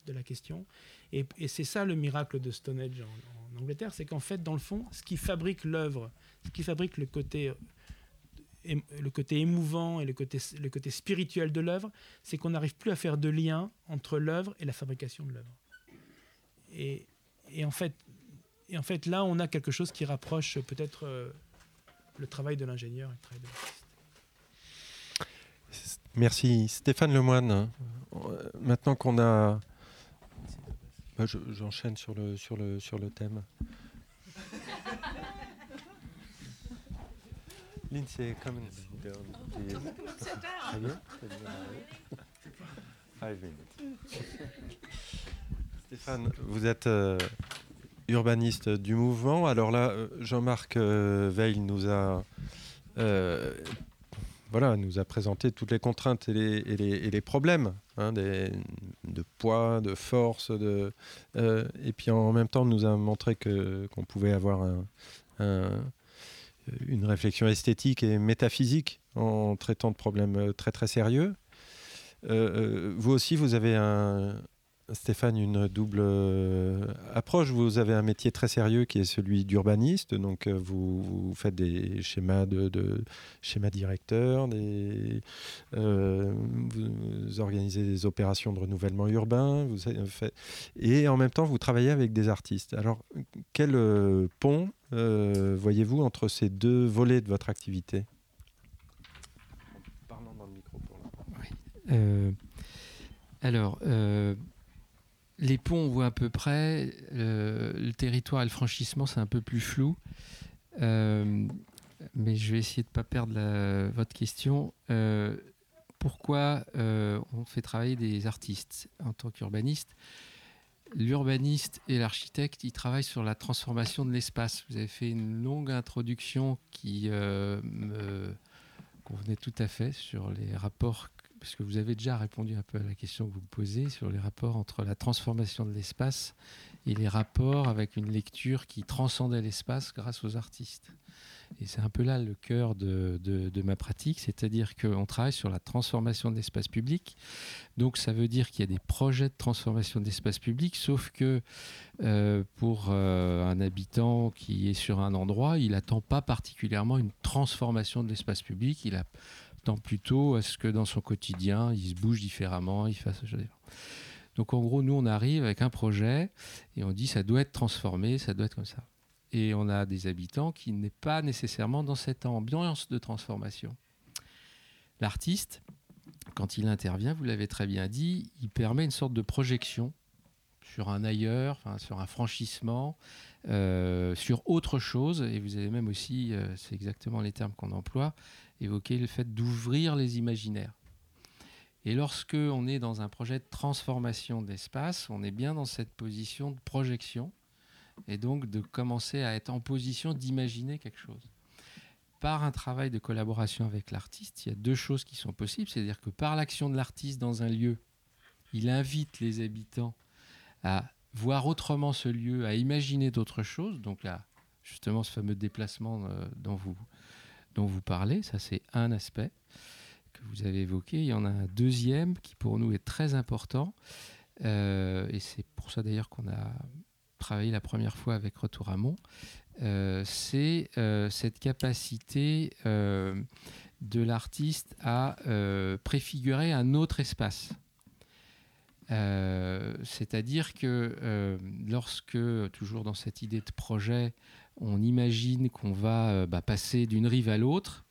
de la question. Et, c'est ça le miracle de Stonehenge en, Angleterre, c'est qu'en fait, dans le fond, ce qui fabrique l'œuvre, ce qui fabrique le côté, le côté émouvant et le côté, le côté spirituel de l'œuvre, c'est qu'on n'arrive plus à faire de lien entre l'œuvre et la fabrication de l'œuvre. Et, et, en fait, et en fait, là, on a quelque chose qui rapproche peut-être euh, le travail de l'ingénieur et le travail de l'artiste. Merci. Stéphane Lemoine, euh, maintenant qu'on a... Bah, j'enchaîne sur le, sur, le, sur le thème. Lindsay, come Stéphane, vous êtes euh, urbaniste du mouvement. Alors là, euh, Jean-Marc euh, Veil nous a, euh, voilà, nous a présenté toutes les contraintes et les, problèmes hein, de poids, de force, de, et puis en même temps nous a montré que, qu'on pouvait avoir une réflexion esthétique et métaphysique en traitant de problèmes très très sérieux. vous aussi, vous avez un, Stéphane, une double euh, approche. Vous avez un métier très sérieux qui est celui d'urbaniste. Donc, euh, vous, faites des schémas de, directeurs, euh, vous, organisez des opérations de renouvellement urbain. Et en même temps, vous travaillez avec des artistes. Alors, quel pont voyez-vous entre ces deux volets de votre activité? Parlons dans le micro pour oui. alors, les ponts, on voit à peu près. le territoire et le franchissement, c'est un peu plus flou. Euh, mais je vais essayer de ne pas perdre votre question. Euh, pourquoi euh, on fait travailler des artistes en tant qu'urbaniste l'urbaniste et l'architecte, ils travaillent sur la transformation de l'espace. Vous avez fait une longue introduction qui euh, me convenait tout à fait sur les rapports, parce que vous avez déjà répondu un peu à la question que vous posez sur les rapports entre la transformation de l'espace et les rapports avec une lecture qui transcendait l'espace grâce aux artistes. Et c'est un peu là le cœur de, ma pratique, c'est-à-dire qu'on travaille sur la transformation de l'espace public. Donc ça veut dire qu'il y a des projets de transformation de l'espace public, sauf que euh, pour euh, un habitant qui est sur un endroit, il n'attend pas particulièrement une transformation de l'espace public, attend plutôt à ce que dans son quotidien, il se bouge différemment, il fasse... Donc en gros, nous, on arrive avec un projet et on dit ça doit être transformé, ça doit être comme ça et on a des habitants qui n'est pas nécessairement dans cette ambiance de transformation. L'artiste, quand il intervient, vous l'avez très bien dit, il permet une sorte de projection sur un ailleurs, sur un franchissement, euh, sur autre chose. Et vous avez même aussi, euh, c'est exactement les termes qu'on emploie, évoqué le fait d'ouvrir les imaginaires. Et lorsque on est dans un projet de transformation d'espace, on est bien dans cette position de projection et donc de commencer à être en position d'imaginer quelque chose. Par un travail de collaboration avec l'artiste, il y a deux choses qui sont possibles, c'est-à-dire que par l'action de l'artiste dans un lieu, il invite les habitants à voir autrement ce lieu, à imaginer d'autres choses, donc là, justement ce fameux déplacement euh, dont, vous, dont vous parlez, ça c'est un aspect que vous avez évoqué. Il y en a un deuxième qui pour nous est très important, euh, et c'est pour ça d'ailleurs qu'on a travaillé la première fois avec Retour à Mont, euh, c'est euh, cette capacité de l'artiste à préfigurer un autre espace. C'est-à-dire que lorsque, toujours dans cette idée de projet, on imagine qu'on va bah, passer d'une rive à l'autre,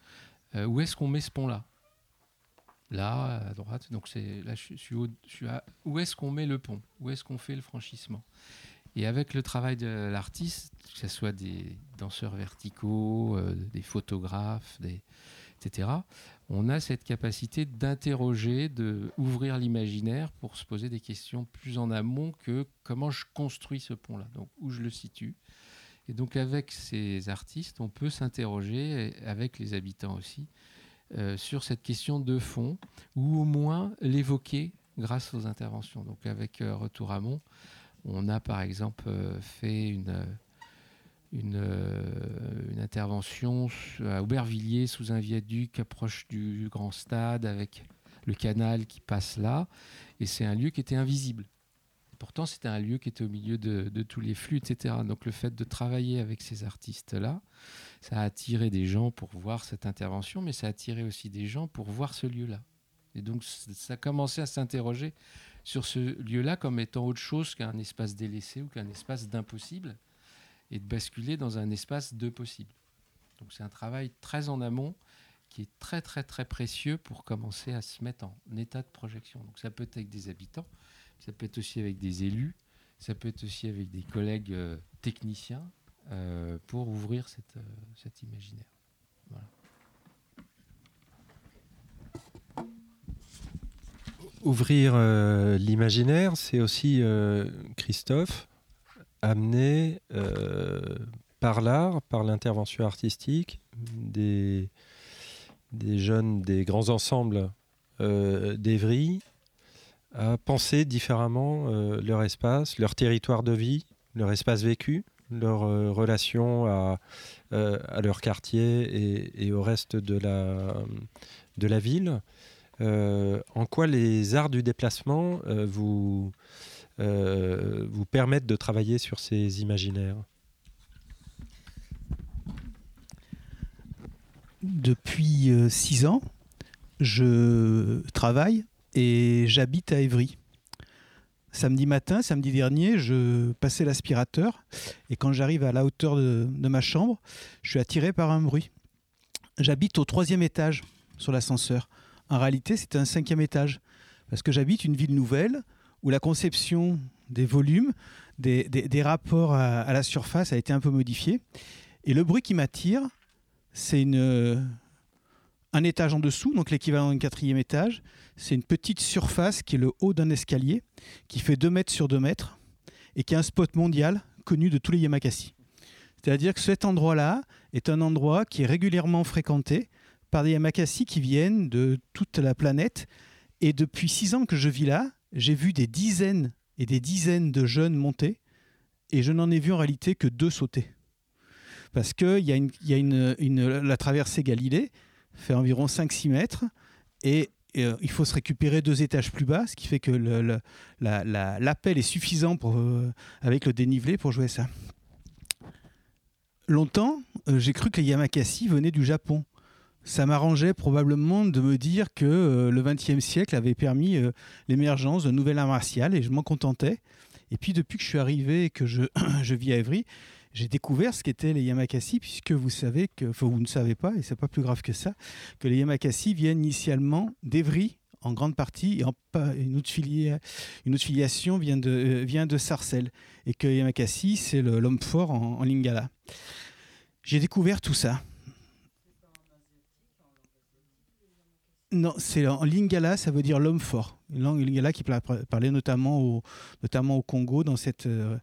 où est-ce qu'on met ce pont-là? Là, à droite, donc c'est là, je suis, où est-ce qu'on met le pont? Où est-ce qu'on fait le franchissement? Et avec le travail de l'artiste, que ce soit des danseurs verticaux, euh, des photographes, etc., on a cette capacité d'interroger, d'ouvrir l'imaginaire pour se poser des questions plus en amont que comment je construis ce pont-là, donc où je le situe. Et donc avec ces artistes, on peut s'interroger, avec les habitants aussi, euh, sur cette question de fond, ou au moins l'évoquer grâce aux interventions. Donc avec euh, Retour à Mont, on a par exemple euh, fait une, une, euh, intervention à Aubervilliers sous un viaduc proche du grand stade avec le canal qui passe là. Et c'est un lieu qui était invisible. Pourtant, c'était un lieu qui était au milieu de, tous les flux, etc. Donc le fait de travailler avec ces artistes-là, ça a attiré des gens pour voir cette intervention, mais ça a attiré aussi des gens pour voir ce lieu-là. Et donc ça a commencé à s'interroger sur ce lieu-là comme étant autre chose qu'un espace délaissé ou qu'un espace d'impossible, et de basculer dans un espace de possible. Donc c'est un travail très en amont qui est très très très précieux pour commencer à se mettre en état de projection. Donc ça peut être avec des habitants, ça peut être aussi avec des élus, ça peut être aussi avec des collègues euh, techniciens euh, pour ouvrir euh, cet imaginaire. Ouvrir l'imaginaire, c'est aussi, Christophe, amener par l'art, par l'intervention artistique, des, des jeunes, des grands ensembles d'Evry, à penser différemment leur espace, leur territoire de vie, leur espace vécu, leur relation à, à, leur quartier et, au reste de la, de la ville. Euh, en quoi les arts du déplacement euh, vous, euh, vous permettent de travailler sur ces imaginaires? Depuis six ans, je travaille et j'habite à Évry. Samedi matin, samedi dernier, je passais l'aspirateur et quand j'arrive à la hauteur de, ma chambre, je suis attiré par un bruit. J'habite au troisième étage sur l'ascenseur. En réalité, c'est un cinquième étage. Parce que j'habite une ville nouvelle où la conception des volumes, des, rapports à, la surface a été un peu modifiée. Et le bruit qui m'attire, c'est une, un étage en dessous, donc l'équivalent d'un quatrième étage. C'est une petite surface qui est le haut d'un escalier, qui fait 2 mètres sur 2 mètres. et qui est un spot mondial connu de tous les Yamakasi. C'est-à-dire que cet endroit-là est un endroit qui est régulièrement fréquenté par des Yamakasi qui viennent de toute la planète. Et depuis six ans que je vis là, j'ai vu des dizaines et des dizaines de jeunes monter, et je n'en ai vu en réalité que deux sauter. Parce qu'il y a, la traversée Galilée, fait environ 5-6 mètres, et, euh, il faut se récupérer deux étages plus bas, ce qui fait que l'appel est suffisant pour, euh, avec le dénivelé pour jouer ça. Longtemps, euh, j'ai cru que les Yamakasi venaient du Japon ça m'arrangeait probablement de me dire que le XXe siècle avait permis l'émergence de nouvelles arts martiales et je m'en contentais. Et puis depuis que je suis arrivé et que je, je vis à Évry, j'ai découvert ce qu'étaient les Yamakasi, puisque vous savez que, enfin vous ne savez pas, et c'est pas plus grave que ça, que les Yamakasi viennent initialement d'Evry en grande partie, et une, autre filiation vient de, euh, Sarcelles, et que Yamakasi, c'est l'homme fort en lingala. J'ai découvert tout ça. Non, c'est en lingala, ça veut dire l'homme fort. Une langue lingala qui parlait notamment au, notamment au Congo, dans cette, euh,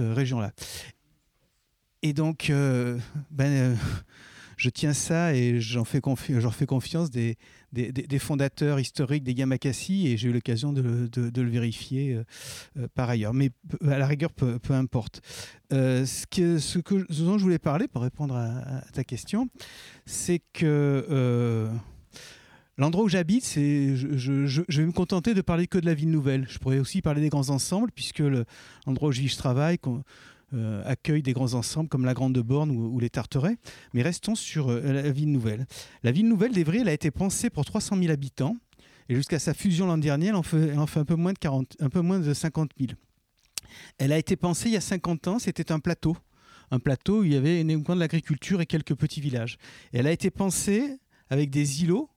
euh, région-là. Et donc, euh, ben, je tiens ça et j'en fais, fais, confiance des, des, fondateurs historiques des Yamakasi et j'ai eu l'occasion de, de, le vérifier par ailleurs. Mais à la rigueur, peu, peu importe. ce, que, ce, dont je voulais parler, pour répondre à, ta question, c'est que L'endroit où j'habite, je, vais me contenter de parler que de la ville nouvelle. Je pourrais aussi parler des grands ensembles, puisque l'endroit où je travaille, euh, des grands ensembles comme la Grande Borne ou, les Tarterets. Mais restons sur euh, la ville nouvelle. La ville nouvelle d'Evry, elle a été pensée pour 300 000 habitants. Et jusqu'à sa fusion l'an dernier, elle en fait, en fait un, peu moins de 40, un peu moins de 50 000. Elle a été pensée il y a 50 ans, c'était un plateau. Un plateau où il y avait uniquement de l'agriculture et quelques petits villages. Et elle a été pensée avec des îlots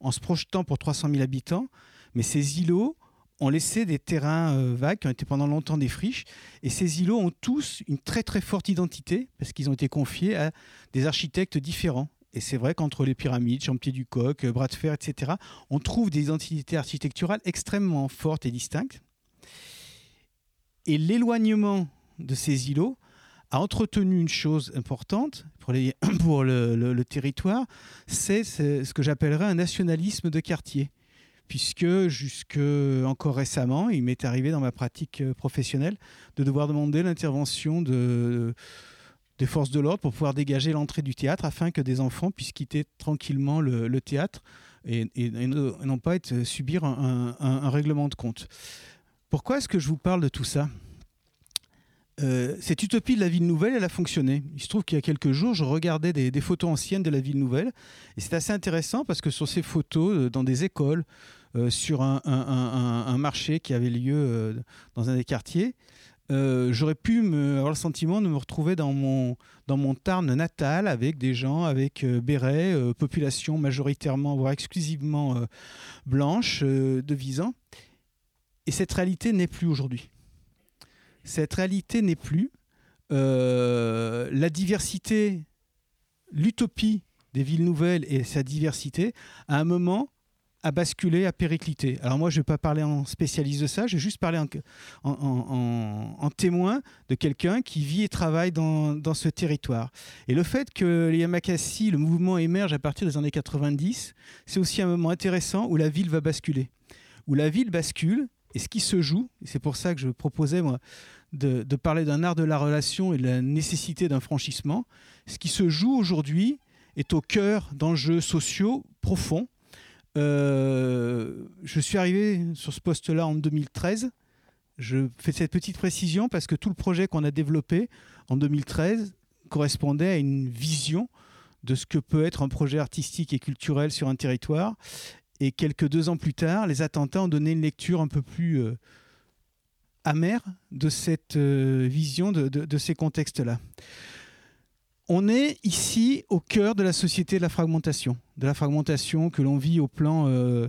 en se projetant pour 300 000 habitants, mais ces îlots ont laissé des terrains euh, vagues qui ont été pendant longtemps des friches, et ces îlots ont tous une très très forte identité, parce qu'ils ont été confiés à des architectes différents. Et c'est vrai qu'entre les pyramides, Champier-du-Coq, Bras de Fer, etc., on trouve des identités architecturales extrêmement fortes et distinctes. Et l'éloignement de ces îlots a entretenu une chose importante pour, pour le, territoire, c'est ce que j'appellerais un nationalisme de quartier. Puisque jusque encore récemment, il m'est arrivé dans ma pratique euh, professionnelle de devoir demander l'intervention de, des forces de l'ordre pour pouvoir dégager l'entrée du théâtre afin que des enfants puissent quitter tranquillement le, théâtre et, non pas être, subir un règlement de compte. Pourquoi est-ce que je vous parle de tout ça? Euh, cette utopie de la ville nouvelle, elle a fonctionné. Il se trouve qu'il y a quelques jours, je regardais des, photos anciennes de la ville nouvelle. Et c'est assez intéressant parce que sur ces photos, euh, dans des écoles, sur un, marché qui avait lieu dans un des quartiers, j'aurais pu me, avoir le sentiment de me retrouver dans mon, dans mon Tarn natal avec des gens avec béret, population majoritairement, voire exclusivement blanche, de visant. Et cette réalité n'est plus aujourd'hui cette réalité n'est plus. Euh, la diversité, l'utopie des villes nouvelles et sa diversité, à un moment, a basculé, a périclité. Alors moi, je ne vais pas parler en spécialiste de ça, je vais juste parler en, témoin de quelqu'un qui vit et travaille dans, ce territoire. Et le fait que les Yamakasi, le mouvement émerge à partir des années 90, c'est aussi un moment intéressant où la ville va basculer. Où la ville bascule, et ce qui se joue, c'est pour ça que je proposais moi, de, parler d'un art de la relation et de la nécessité d'un franchissement. Ce qui se joue aujourd'hui est au cœur d'enjeux sociaux profonds. Euh, je suis arrivé sur ce poste-là en 2013. Je fais cette petite précision parce que tout le projet qu'on a développé en 2013 correspondait à une vision de ce que peut être un projet artistique et culturel sur un territoire. Et quelques deux ans plus tard, les attentats ont donné une lecture un peu plus euh, amère de cette euh, vision, de, ces contextes-là. On est ici au cœur de la société de la fragmentation, de la fragmentation que l'on vit au plan, euh,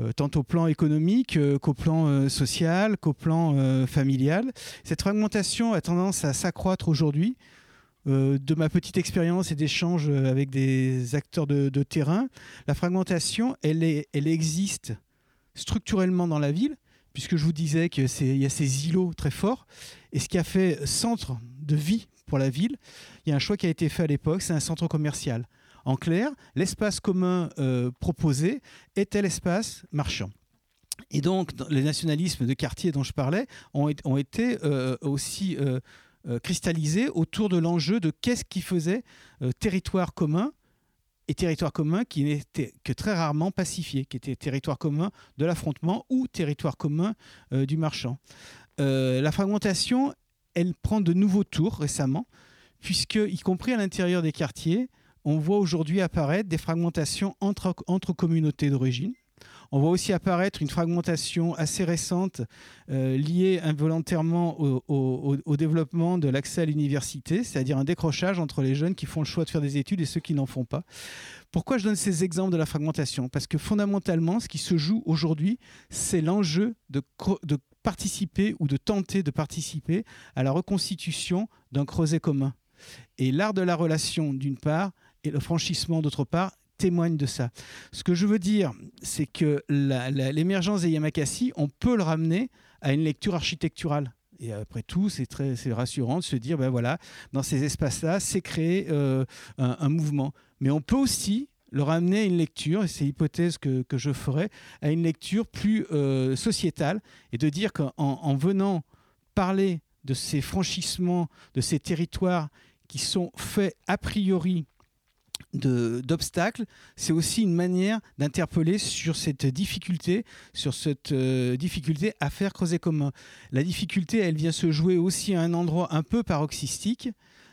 euh, tant au plan économique qu'au plan social, qu'au plan familial. Cette fragmentation a tendance à s'accroître aujourd'hui. de ma petite expérience et d'échanges avec des acteurs de, terrain, la fragmentation, elle existe structurellement dans la ville, puisque je vous disais qu'il y a ces îlots très forts. Et ce qui a fait centre de vie pour la ville, il y a un choix qui a été fait à l'époque, c'est un centre commercial. En clair, l'espace commun euh, proposé était l'espace marchand. Et donc, les nationalismes de quartier dont je parlais ont, été euh, aussi euh, cristallisés autour de l'enjeu de qu'est-ce qui faisait territoire commun et territoire commun qui n'était que très rarement pacifié, qui était territoire commun de l'affrontement ou territoire commun euh, du marchand. Euh, la fragmentation, elle prend de nouveaux tours récemment, puisque, y compris à l'intérieur des quartiers, on voit aujourd'hui apparaître des fragmentations entre, entre communautés d'origine, on voit aussi apparaître une fragmentation assez récente euh, liée involontairement au, développement de l'accès à l'université, c'est-à-dire un décrochage entre les jeunes qui font le choix de faire des études et ceux qui n'en font pas. Pourquoi je donne ces exemples de la fragmentation? Parce que fondamentalement, ce qui se joue aujourd'hui, c'est l'enjeu de, de participer ou de tenter de participer à la reconstitution d'un creuset commun. Et l'art de la relation, d'une part, et le franchissement, d'autre part, témoigne de ça. Ce que je veux dire, c'est que l'émergence des Yamakasi, on peut le ramener à une lecture architecturale. Et après tout, c'est très rassurant de se dire, ben voilà, dans ces espaces-là, c'est créer euh, un, mouvement. Mais on peut aussi le ramener à une lecture, et c'est l'hypothèse que, je ferai, à une lecture plus euh, sociétale, et de dire qu'en venant parler de ces franchissements, de ces territoires qui sont faits a priori d'obstacles, c'est aussi une manière d'interpeller sur cette difficulté, sur cette euh, difficulté à faire creuser commun. La difficulté, elle vient se jouer aussi à un endroit un peu paroxystique,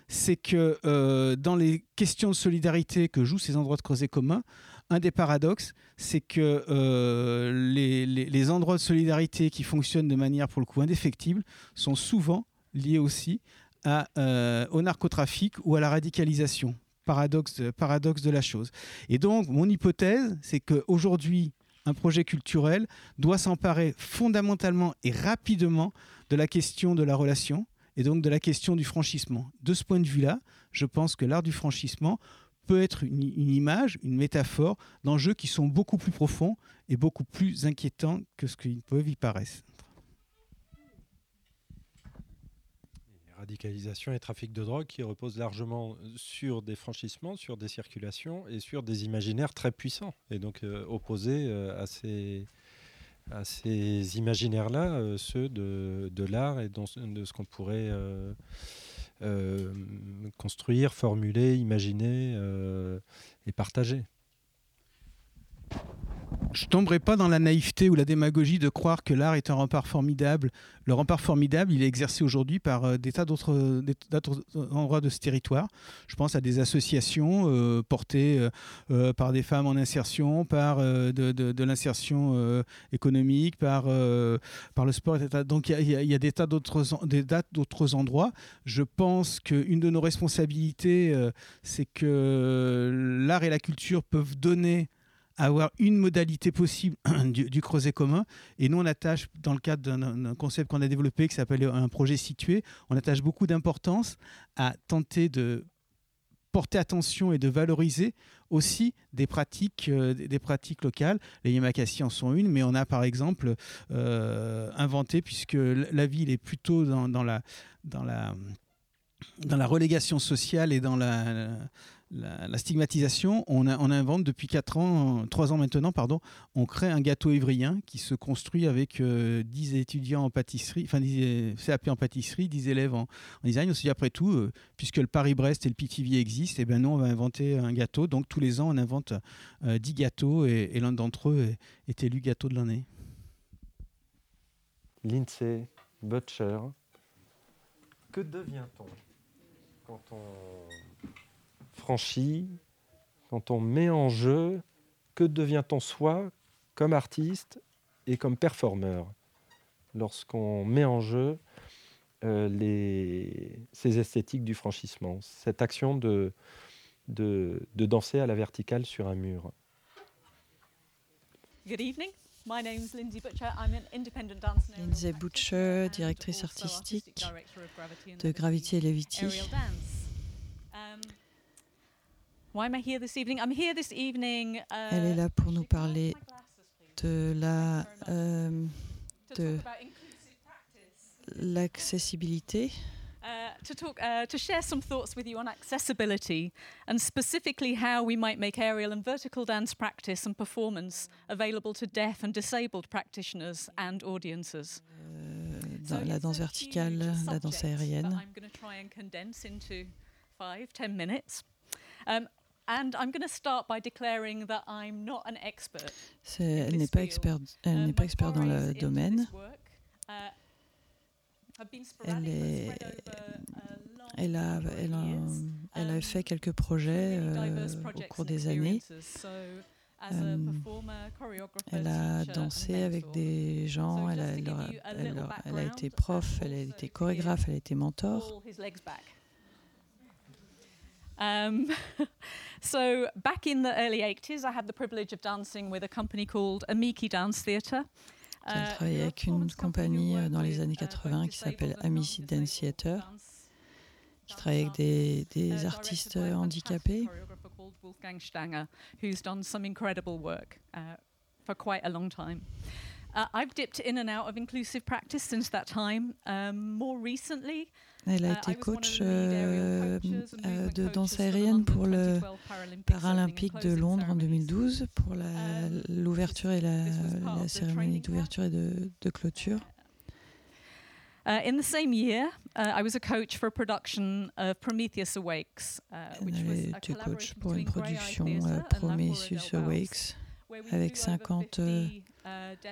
c'est que euh, dans les questions de solidarité que jouent ces endroits de creuset commun, un des paradoxes, c'est que euh, les, endroits de solidarité qui fonctionnent de manière pour le coup indéfectible sont souvent liés aussi au narcotrafic ou à la radicalisation paradoxe, paradoxe de la chose. Et donc, mon hypothèse, c'est qu'aujourd'hui, un projet culturel doit s'emparer fondamentalement et rapidement de la question de la relation et donc de la question du franchissement. De ce point de vue-là, je pense que l'art du franchissement peut être une, une image, une métaphore d'enjeux qui sont beaucoup plus profonds et beaucoup plus inquiétants que ce qu'ils peuvent y paraître. Radicalisation et trafic de drogue qui repose largement sur des franchissements, sur des circulations et sur des imaginaires très puissants. Et donc euh, opposés euh, à ces, imaginaires-là, euh, ceux de l'art et de ce qu'on pourrait construire, formuler, imaginer et partager je tomberai pas dans la naïveté ou la démagogie de croire que l'art est un rempart formidable. Le rempart formidable, il est exercé aujourd'hui par euh, des tas d'autres endroits de ce territoire. Je pense à des associations euh, portées euh, par des femmes en insertion, par de, l'insertion économique, par, par le sport, etc. Donc il y, a des tas d'autres endroits. Je pense qu'une de nos responsabilités, c'est que l'art et la culture peuvent donner avoir une modalité possible du, creuset commun. Et nous, on attache, dans le cadre d'un concept qu'on a développé qui s'appelle un projet situé, on attache beaucoup d'importance à tenter de porter attention et de valoriser aussi des pratiques, euh, des pratiques locales. Les Yamakasi en sont une, mais on a par exemple euh, inventé, puisque la ville est plutôt dans, la, dans, la, dans la relégation sociale et dans la la, stigmatisation, on, invente depuis 4 ans, 3 ans maintenant, pardon, on crée un gâteau évrien qui se construit avec 10 euh, étudiants en pâtisserie, enfin 10 CAP en pâtisserie, 10 élèves en, design. On se dit après tout, euh, puisque le Paris-Brest et le Pithiviers existent, et eh ben nous on va inventer un gâteau. Donc tous les ans on invente 10 euh, gâteaux et, l'un d'entre eux est, élu gâteau de l'année. Lindsay Butcher, que devient-on quand on franchit, quand on met en jeu, que devient-on soi comme artiste et comme performeur? Lorsqu'on met en jeu euh, les, ces esthétiques du franchissement, cette action de, de, de, danser à la verticale sur un mur. Good evening. My name's Lindsay Butcher. I'm an independent dancer. Lindsay Butcher, directrice artistique de Gravity Levity. Elle est là pour nous parler de la euh, de l'accessibilité. Uh, to talk uh, to share some thoughts with you on accessibility and specifically how we might make aerial and vertical dance practice and performance available to deaf and disabled practitioners and audiences. Euh, dans la danse verticale, la danse aérienne. I'm going to try and condense into five, ten minutes. Um, and I'm going to start by declaring that I'm not an expert. Elle n'est pas experte, elle n'est pas expert dans le domaine. Elle, est, elle, a, elle, a, elle a fait quelques projets euh, au cours des années. Euh, elle a dansé avec des gens, elle a, elle, a, elle a, elle a été prof, elle a été chorégraphe, elle a été mentor. Um, so back in the early 80s, I had the privilege of dancing with a company called Amiki Dance Theatre. Elle uh, travaillait avec une compagnie euh, dans les années 80 uh, qui s'appelle Amici Dance Theatre, qui travaille avec des, des artistes handicapés. Wolfgang Stanger, who's done some incredible work uh, for quite a long time. Uh, I've dipped in and out of inclusive practice since that time. Um, more recently, Elle a uh, été coach euh, euh, de danse aérienne pour le Paralympique de Londres en 2012 pour um, l'ouverture et la, la cérémonie d'ouverture et de, de clôture. Uh, in the same year, uh, I was a coach for a production of Prometheus Awakes, uh, which was a coach pour une production euh, Prometheus Awakes avec 50,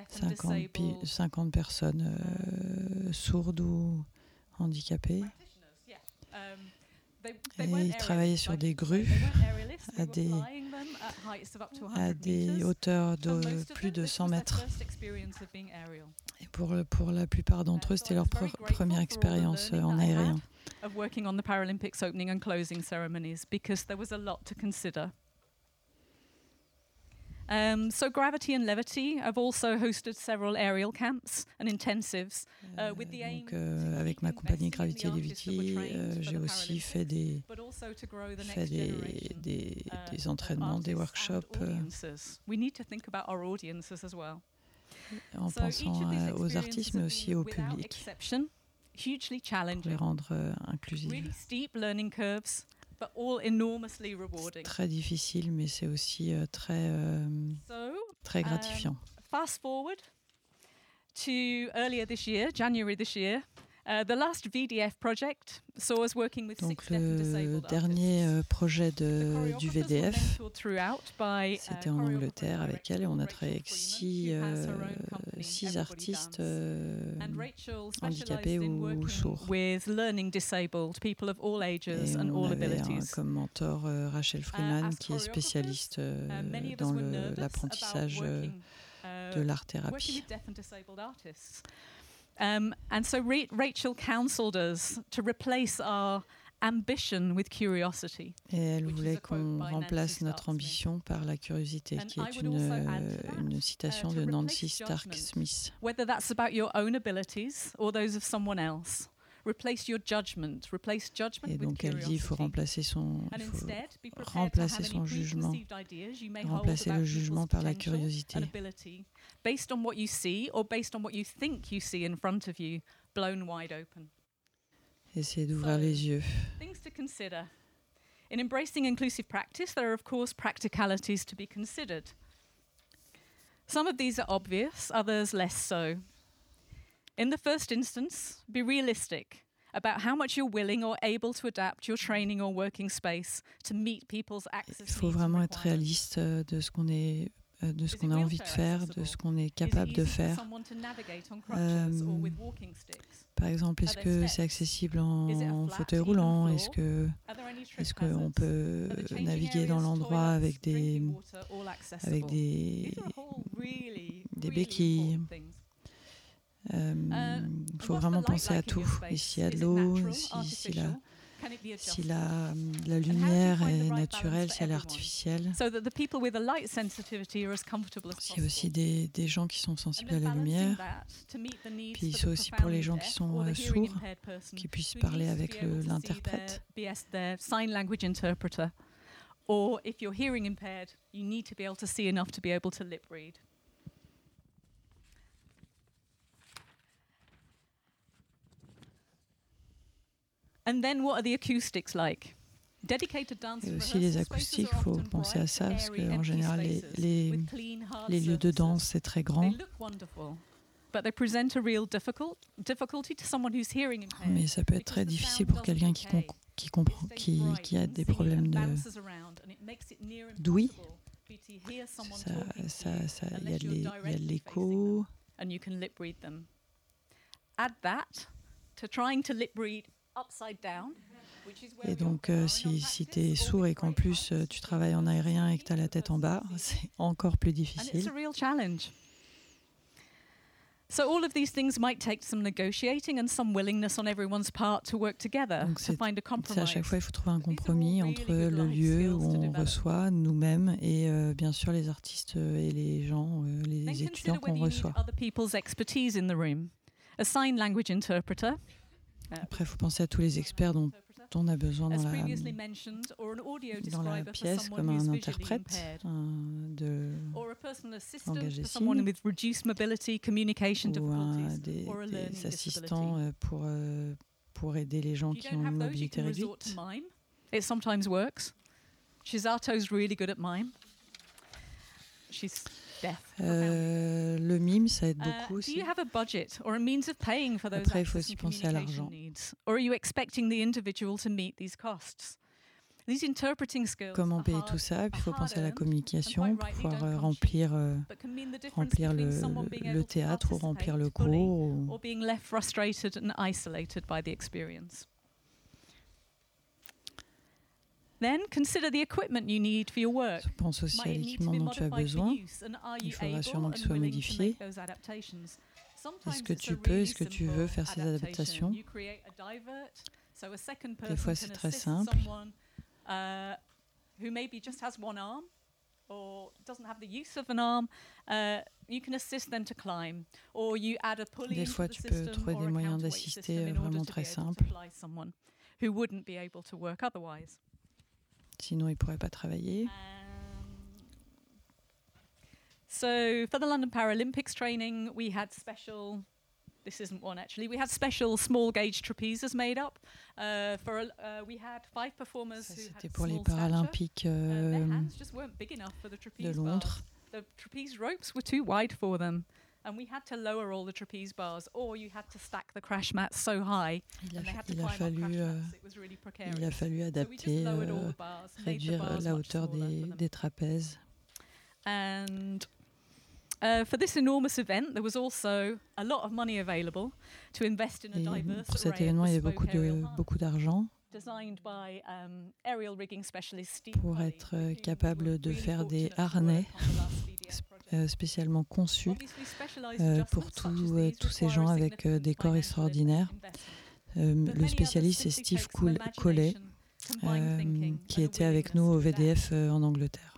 50, 50 personnes euh, sourdes ou handicapées. Et ils travaillaient sur des grues à des, à des hauteurs de plus de 100 mètres. Et pour, pour la plupart d'entre eux, c'était leur pr première expérience euh, en aérien. Of working on the Paralympics opening and closing ceremonies because there was a lot to consider. Um, so Gravity and Levity have also hosted several aerial camps and intensives uh, with the aim Donc, euh, avec ma compagnie Gravity et Levity, euh, j'ai aussi fait des, fait des, des, uh, des entraînements, des workshops. Euh, We need to think about our audiences as well. En pensant aux artistes, mais aussi au public. Pour les rendre euh, inclusifs. Really steep learning curves, but all enormously rewarding. Très difficile, mais c'est aussi euh, très, euh, très um, gratifiant. Fast forward to earlier this year, January this year. Uh, the last VDF project saw us working with Donc le dernier euh, projet de, du VDF, c'était en Angleterre avec elle et on a travaillé avec six, euh, six artistes euh, handicapés ou sourds. With learning disabled people of all ages et and on all avait abilities. un, comme mentor euh, Rachel uh, Freeman qui est spécialiste euh, uh, dans l'apprentissage euh, de l'art-thérapie. Um, and so Ra Rachel counseled us to replace our ambition with curiosity. Et elle voulait qu'on remplace notre ambition par la curiosité, qui est une, une citation uh, de Nancy Stark Smith. Whether that's about your own abilities or those of someone else. Replace your judgment. Replace judgment Et donc elle dit qu'il faut remplacer son, il faut remplacer son jugement, remplacer le jugement par la curiosité. Based on what you see or based on what you think you see in front of you, blown wide open. Essayer d'ouvrir les yeux. Things to consider. In embracing inclusive practice, there are of course practicalities to be considered. Some of these are obvious, others less so. In the first instance, be realistic about how much you're willing or able to adapt your training or working space to meet people's access. Il faut vraiment être réaliste euh, de ce qu'on est de ce qu'on a envie de faire, de ce qu'on est capable de faire. Euh, par exemple, est-ce que c'est accessible en, fauteuil roulant? Est-ce que est-ce qu'on peut naviguer dans l'endroit avec des avec des des béquilles. il euh, faut vraiment penser à tout. Et s'il y a de l'eau, si, si, la, si la, la lumière est naturelle, si elle est artificielle. S'il y a aussi des, des gens qui sont sensibles à la lumière. Puis c'est aussi pour les gens qui sont euh, sourds, qui puissent parler avec l'interprète. Or if you're hearing impaired, you need to be able to see enough to be able to lip read. Et aussi les acoustiques, il faut penser à ça, parce qu'en général, les, les, les, lieux de danse, c'est très grand. Mais ça peut être très difficile pour quelqu'un qui, qui comprend, qui, qui, a des problèmes de d'ouïe. Il ça, ça, y a de l'écho. Add that to trying to lip read. Et donc, euh, si, si tu es sourd et qu'en plus euh, tu travailles en aérien et que tu as la tête en bas, c'est encore plus difficile. So all of these things might take some negotiating and some willingness on everyone's part to work together to find a compromise. À chaque fois, il faut trouver un compromis entre le lieu où on reçoit nous-mêmes et euh, bien sûr les artistes et les gens, euh, les étudiants qu'on reçoit. Other people's expertise in the room. A sign language interpreter. Après, il faut penser à tous les experts dont on a besoin dans la, dans la pièce comme un interprète de langage signes ou un des, des assistants euh, pour, euh, pour aider les gens qui ont une mobilité réduite. It sometimes works. Shizato's really good at mime. She's euh, le mime, ça aide beaucoup aussi. Après, il faut aussi penser à l'argent. Comment payer tout ça? Puis il faut penser à la communication pour pouvoir euh, remplir, euh, remplir le, le, théâtre ou remplir le cours. Ou... Then consider the equipment you need for your work. Pense aussi à l'équipement dont tu as besoin. Il faudra sûrement qu'il soit modifié. Est-ce que tu peux, est-ce que tu veux faire ces adaptations? Des fois, c'est très simple. Who maybe just has one arm or doesn't have the use of an arm, uh, you can assist them to climb. Or you add a pulley Des fois, tu peux trouver des moyens d'assister vraiment très simples. Who wouldn't be able to work otherwise. Sinon, il ne pourrait pas travailler. Um, so for the London Paralympics training, we had special. This isn't one actually. We had special small gauge trapezes made up. Uh, for uh, we had five performers Ça, C'était pour les Paralympiques euh, uh, de Londres. The trapeze ropes were too wide for them. And we had to lower all the trapeze bars, or you had to stack the crash mats so high. Il a, il a fallu, euh, really il a fallu adapter, so euh, bars, réduire la hauteur des, des trapèzes. And Uh, for this enormous event, there was also a lot of money available to invest in a diverse pour cet événement, il y avait beaucoup de beaucoup d'argent. um, pour être capable de faire des harnais. euh, spécialement conçu euh, pour euh, tous ces gens avec des corps extraordinaires. le spécialiste, c'est Steve Collet, qui était avec nous au VDF en Angleterre.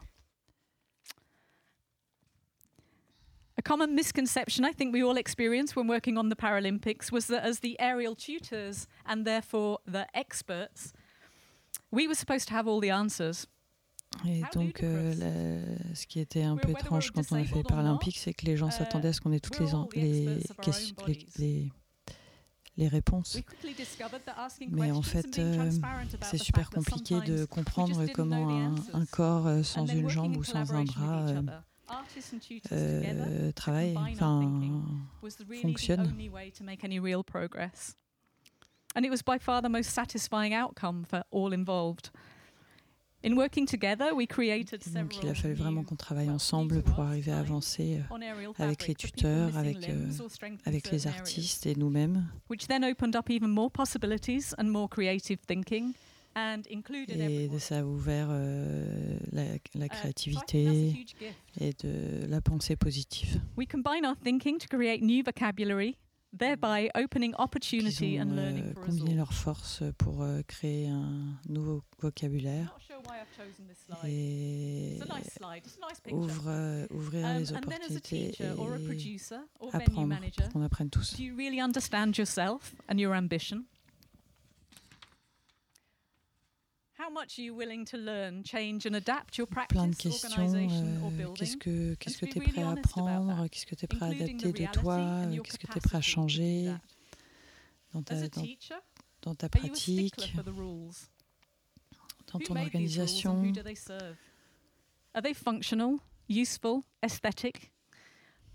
A common misconception I think we all experience when working on the Paralympics was that as the aerial tutors and therefore the experts, we were supposed to have all the answers. Et donc, euh, la, ce qui était un peu étrange quand on a fait les Paralympiques, c'est que les gens s'attendaient à ce qu'on ait toutes les, les, les, les, les réponses. Mais en fait, euh, c'est super compliqué de comprendre comment un, un corps euh, sans une jambe ou sans un bras euh, euh, travaille, enfin, fonctionne. And it was by far the most satisfying outcome for all involved. In working together, we created Donc il a fallu vraiment qu'on travaille ensemble pour arriver à avancer euh, avec les tuteurs, avec, euh, avec les artistes et nous-mêmes. Which then opened up even more possibilities and more creative thinking. Et ça a ouvert euh, la, la, uh, créativité et de la pensée positive. We combine our thinking to create new vocabulary thereby opening opportunity and learning for combiner leurs forces pour euh, créer un nouveau vocabulaire. Et ouvre, euh, ouvrir um, les opportunités et apprendre qu'on apprenne tous. Do you really understand yourself and your ambition? Plein de questions. Euh, qu'est-ce que qu'est-ce que tu es prêt à apprendre? Qu'est-ce que tu es prêt à adapter de toi? Qu'est-ce que tu es prêt à changer? dans ta, dans, dans ta pratique, dans ton organisation? Are they functional, useful, aesthetic?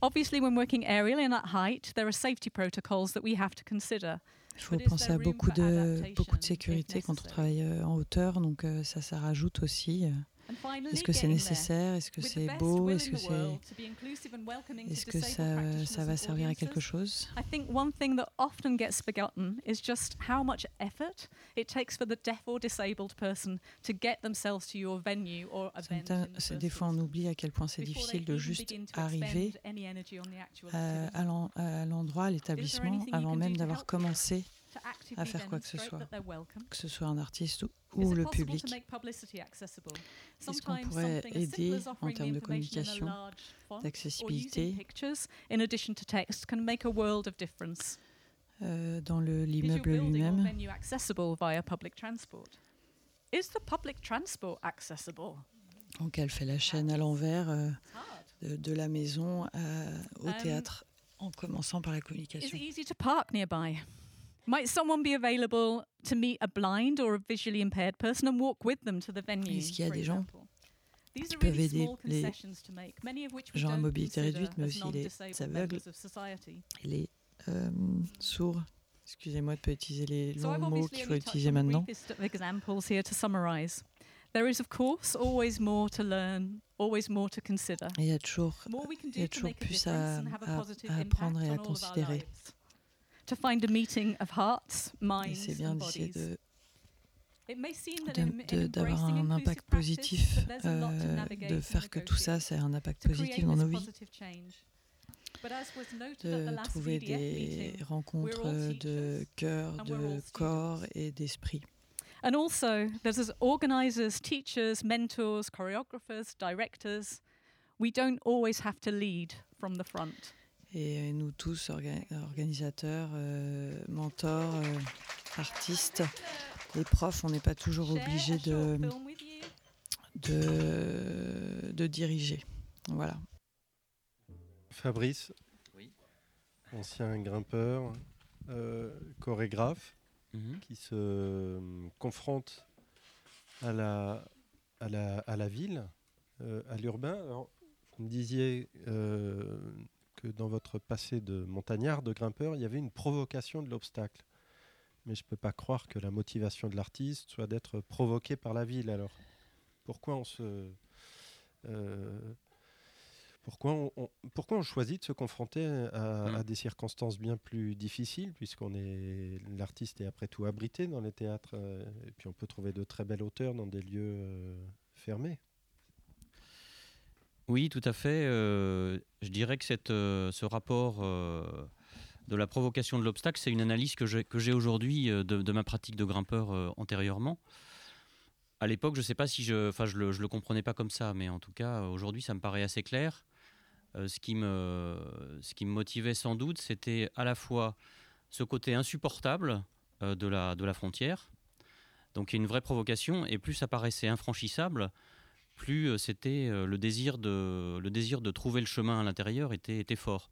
Obviously, when working aerially and at height, there are safety protocols that we have to consider. Il faut penser à beaucoup de, beaucoup de sécurité quand on travaille euh, en hauteur, donc euh, ça, ça rajoute aussi. Euh, est-ce que c'est nécessaire? Est-ce que c'est beau? Est-ce que ça, ça va servir à quelque chose? I think one thing that often gets forgotten is just how much effort it takes for the deaf or disabled person to get themselves to your venue or event. Des fois, on oublie à quel point c'est difficile de juste arriver à l'endroit, à l'établissement, avant même d'avoir commencé à faire quoi que ce soit, que ce soit un artiste ou le public. Est-ce qu'on pourrait aider en termes de communication, d'accessibilité? euh, dans l'immeuble lui-même? donc elle fait la chaîne à l'envers euh, de, de, la maison à, au um, théâtre en commençant par la communication. Might someone be available to meet a blind or a visually impaired person and walk with them to the venue? Est-ce qu'il y a des gens qui peuvent aider les gens à mobilité réduite, mais aussi les aveugles et les euh, sourds Excusez-moi de ne pas utiliser les longs mots qu'il faut utiliser maintenant. There is of course always more to learn, always more to consider. Il y a toujours, il y a toujours plus à, à, à apprendre et à considérer to find a meeting of hearts, minds c'est bien d'essayer de d'avoir un impact positif, euh, de faire que tout ça, c'est un impact positif dans nos vies, de trouver des rencontres de cœur, de corps et d'esprit. And also, there's as organizers, teachers, mentors, choreographers, directors, we don't always have to lead from the front. Et nous tous, organisateurs, euh, mentors, euh, artistes, les profs, on n'est pas toujours obligés de, de, de, diriger. Voilà. Fabrice, ancien grimpeur, euh, chorégraphe, mhm. qui se confronte à la, à la, à la ville, à l'urbain. Vous me disiez que dans votre passé de montagnard, de grimpeur, il y avait une provocation de l'obstacle. Mais je ne peux pas croire que la motivation de l'artiste soit d'être provoqué par la ville. Alors, pourquoi on se... Euh, pourquoi on, pourquoi on choisit de se confronter à, à mm. des circonstances bien plus difficiles, puisqu'on est l'artiste est après tout abrité dans les théâtres, euh, et puis on peut trouver de très belles hauteurs dans des lieux euh, fermés. Oui, tout à fait. Euh, je dirais que euh, ce rapport euh, de la provocation de l'obstacle, c'est une analyse que j'ai aujourd'hui de, ma pratique de grimpeur antérieurement. À l'époque, je ne sais pas si je, enfin, je le, comprenais pas comme ça, mais en tout cas, aujourd'hui, ça me paraît assez clair. ce, qui me, ce qui me motivait sans doute, c'était à la fois ce côté insupportable de, la, de la frontière, donc il y a une vraie provocation, et plus ça paraissait infranchissable, plus euh, c'était euh, le désir de trouver le chemin à l'intérieur était, était fort.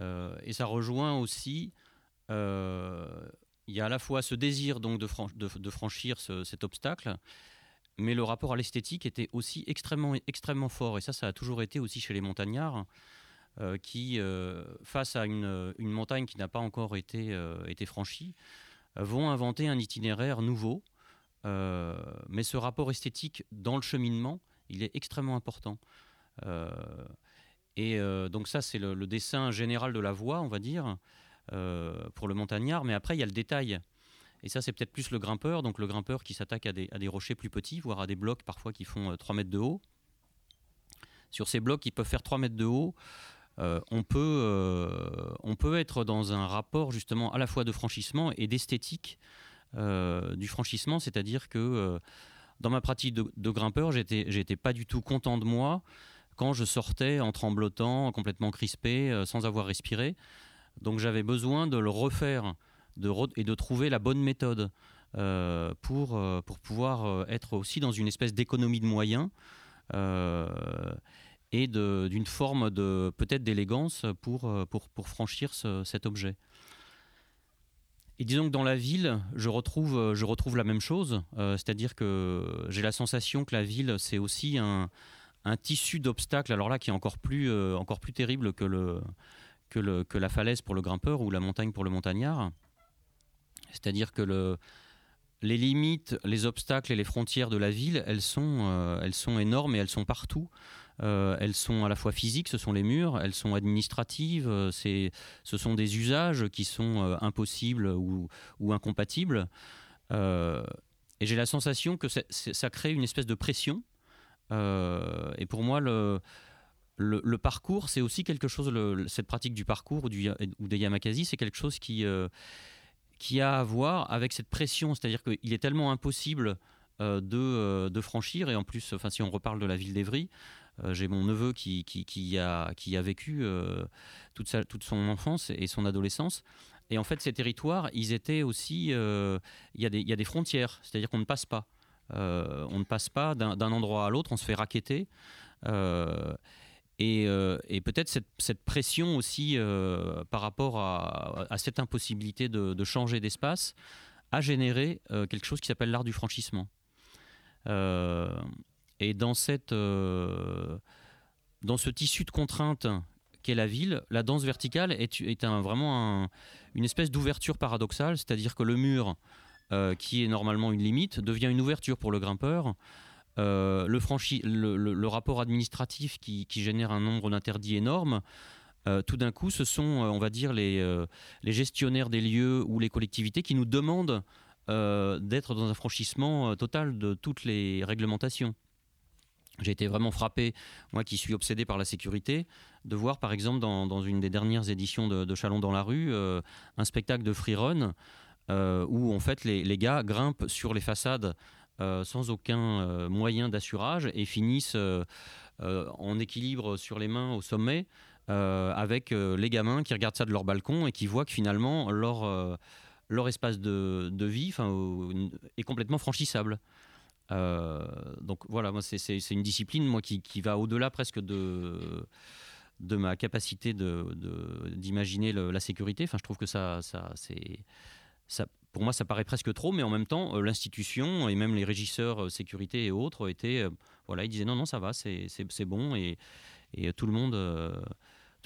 Euh, et ça rejoint aussi il y a à la fois ce désir donc de, franchir cet obstacle, mais le rapport à l'esthétique était aussi extrêmement, fort. Et ça, ça a toujours été aussi chez les montagnards, qui, face à une, montagne qui n'a pas encore été, été franchie, vont inventer un itinéraire nouveau mais ce rapport esthétique dans le cheminement, il est extrêmement important. Euh, et euh, donc ça, c'est le, dessin général de la voie, on va dire, pour le montagnard. Mais après, il y a le détail. Et ça, c'est peut-être plus le grimpeur, donc le grimpeur qui s'attaque à des, rochers plus petits, voire à des blocs parfois qui font 3 mètres de haut. Sur ces blocs qui peuvent faire 3 mètres de haut, on, peut, on peut être dans un rapport justement à la fois de franchissement et d'esthétique euh, du franchissement, c'est-à-dire que euh, dans ma pratique de, grimpeur, j'étais, pas du tout content de moi quand je sortais en tremblotant, complètement crispé, euh, sans avoir respiré. Donc j'avais besoin de le refaire et de trouver la bonne méthode pour, pour pouvoir être aussi dans une espèce d'économie de moyens et d'une forme de peut-être d'élégance pour, pour franchir cet objet. Et disons que dans la ville, je retrouve, retrouve la même chose, c'est-à-dire que j'ai la sensation que la ville, c'est aussi un, tissu d'obstacles, alors là qui est encore plus, plus terrible que, la falaise pour le grimpeur ou la montagne pour le montagnard. C'est-à-dire que le, les limites, les obstacles et les frontières de la ville, euh, elles sont énormes et elles sont partout. Euh, elles sont à la fois physiques, ce sont les murs, elles sont administratives, euh, ce sont des usages qui sont impossibles ou, incompatibles. et j'ai la sensation que ça crée une espèce de pression. et pour moi, le, parcours, c'est aussi quelque chose, cette pratique du parcours ou, des Yamakasi, c'est quelque chose qui a à voir avec cette pression, c'est-à-dire qu'il est tellement impossible euh, de, euh, franchir, et en plus, enfin, si on reparle de la ville d'Evry, euh, j'ai mon neveu qui, a, vécu toute, sa, toute son enfance et son adolescence. Et en fait, ces territoires, ils étaient aussi. Il y, a des frontières, c'est-à-dire qu'on ne passe pas. on ne passe pas d'un endroit à l'autre, on se fait raqueter. Euh, et, peut-être cette, pression aussi euh, par rapport à, cette impossibilité de, changer d'espace a généré euh, quelque chose qui s'appelle l'art du franchissement. Et dans, cette, dans ce tissu de contraintes qu'est la ville, la danse verticale est, un, vraiment une espèce d'ouverture paradoxale, c'est-à-dire que le mur, qui est normalement une limite, devient une ouverture pour le grimpeur. Euh, le, rapport administratif qui, génère un nombre d'interdits énormes, euh, tout d'un coup, ce sont, euh, on va dire, les, gestionnaires des lieux ou les collectivités qui nous demandent d'être dans un franchissement total de toutes les réglementations. J'ai été vraiment frappé, moi qui suis obsédé par la sécurité, de voir par exemple dans, une des dernières éditions de, Chalon dans la rue un spectacle de freerun où en fait les, gars grimpent sur les façades euh, sans aucun euh, moyen d'assurage et finissent euh, en équilibre sur les mains au sommet avec les gamins qui regardent ça de leur balcon et qui voient que finalement leur, leur espace de, de vie est complètement franchissable. Donc voilà, moi c'est une discipline moi qui, qui va au-delà presque de de ma capacité d'imaginer de, la sécurité. Enfin, je trouve que ça, ça ça, pour moi, ça paraît presque trop, mais en même temps, euh, l'institution et même les régisseurs euh, sécurité et autres étaient, euh, voilà, ils disaient non, non, ça va, c'est bon et, et, tout le monde,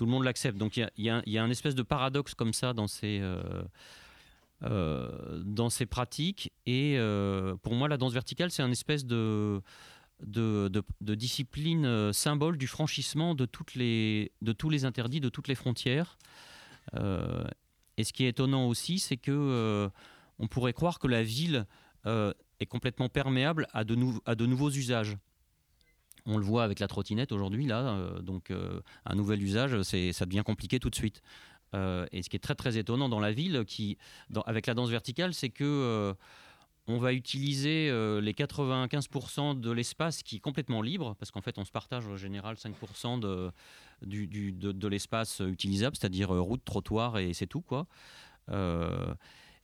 monde l'accepte. Donc il y a, y a, un espèce de paradoxe comme ça dans ces, dans ces pratiques. Et pour moi, la danse verticale, c'est un espèce de discipline symbole du franchissement de, toutes les, tous les interdits, de toutes les frontières. et ce qui est étonnant aussi, c'est que on pourrait croire que la ville euh, est complètement perméable à de, à de, nouveaux usages. On le voit avec la trottinette aujourd'hui, là, euh, donc euh, un nouvel usage, ça devient compliqué tout de suite. Et ce qui est très très étonnant dans la ville, qui, avec la danse verticale, c'est que on va utiliser les 95% de l'espace qui est complètement libre, parce qu'en fait on se partage en général 5% de, de, l'espace utilisable, c'est-à-dire route, trottoir et c'est tout quoi. Euh,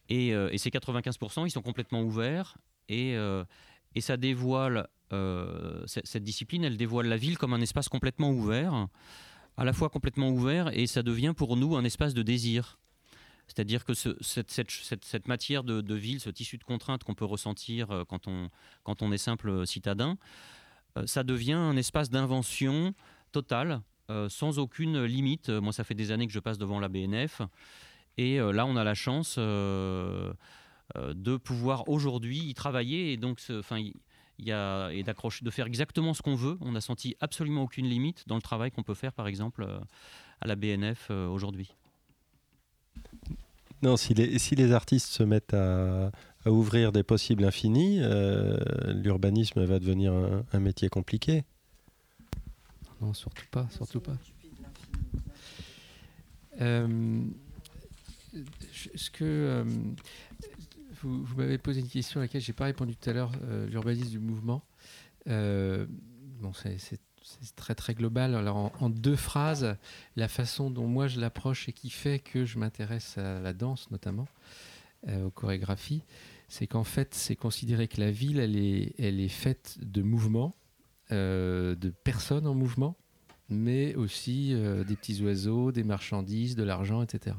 et, ces 95%, ils sont complètement ouverts et, euh, et ça dévoile, euh, cette discipline, elle dévoile la ville comme un espace complètement ouvert, à la fois complètement ouvert et ça devient pour nous un espace de désir. C'est-à-dire que cette, matière de, ville, ce tissu de contraintes qu'on peut ressentir quand on, quand on est simple citadin, ça devient un espace d'invention totale, sans aucune limite. Moi, ça fait des années que je passe devant la BNF. Et euh, là, on a la chance euh, euh, de pouvoir aujourd'hui y travailler et donc, enfin, y a, et d'accrocher, de faire exactement ce qu'on veut. On n'a senti absolument aucune limite dans le travail qu'on peut faire, par exemple, à la BNF aujourd'hui. Non, si les, si les artistes se mettent à, ouvrir des possibles infinis, l'urbanisme va devenir un, métier compliqué. Non, surtout pas, surtout pas ce que euh, vous, m'avez posé une question à laquelle j'ai pas répondu tout à l'heure, euh, l'urbanisme du mouvement. Euh, bon, c'est très très global. Alors en, deux phrases, la façon dont moi je l'approche et qui fait que je m'intéresse à la danse notamment, aux chorégraphies, c'est qu'en fait c'est considérer que la ville elle est, elle est faite de mouvements, de personnes en mouvement, mais aussi des petits oiseaux, des marchandises, de l'argent, etc.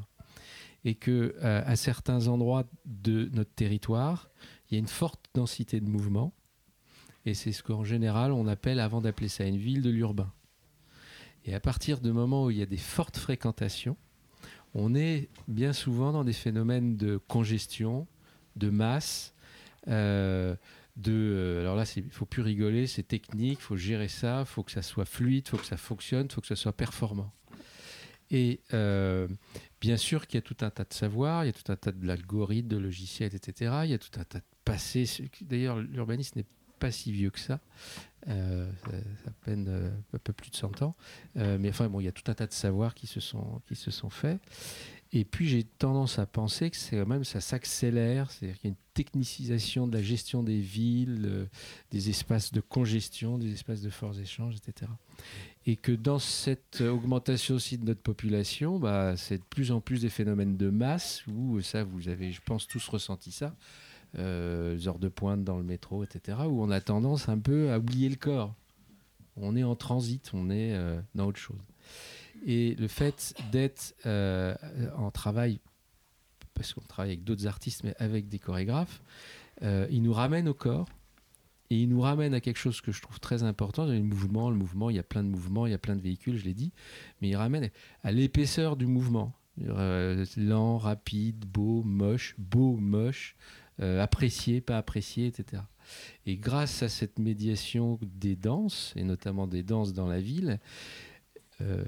et que à certains endroits de notre territoire, il y a une forte densité de mouvement. Et c'est ce qu'en général on appelle, avant d'appeler ça une ville, de l'urbain. Et à partir du moment où il y a des fortes fréquentations, on est bien souvent dans des phénomènes de congestion, de masse, euh, de, euh, alors là, il faut plus rigoler, c'est technique, il faut gérer ça, il faut que ça soit fluide, il faut que ça fonctionne, il faut que ça soit performant. Et euh, bien sûr qu'il y a tout un tas de savoirs, il y a tout un tas d'algorithmes, de logiciels, etc. Il y a tout un tas de passés. D'ailleurs, l'urbanisme n'est pas si vieux que ça. Euh, ça, peine euh, un peu plus de 100 ans. Euh, mais enfin, bon, il y a tout un tas de savoirs qui se sont, qui se sont faits. Et puis j'ai tendance à penser que c'est quand même ça s'accélère, c'est-à-dire qu'il y a une technicisation de la gestion des villes, des espaces de congestion, des espaces de forts échanges, etc. Et que dans cette augmentation aussi de notre population, bah, c'est de plus en plus des phénomènes de masse, où ça, vous avez, je pense, tous ressenti ça, euh, heures de pointe dans le métro, etc., où on a tendance un peu à oublier le corps. On est en transit, on est euh, dans autre chose. Et le fait d'être euh, en travail, parce qu'on travaille avec d'autres artistes, mais avec des chorégraphes, il nous ramène au corps. Et il nous ramène à quelque chose que je trouve très important, le mouvement, le mouvement, il y a plein de mouvements, il y a plein de véhicules, je l'ai dit, mais il ramène à l'épaisseur du mouvement. lent, rapide, beau, moche, beau, moche, euh, apprécié, pas apprécié, etc. Et grâce à cette médiation des danses, et notamment des danses dans la ville, euh,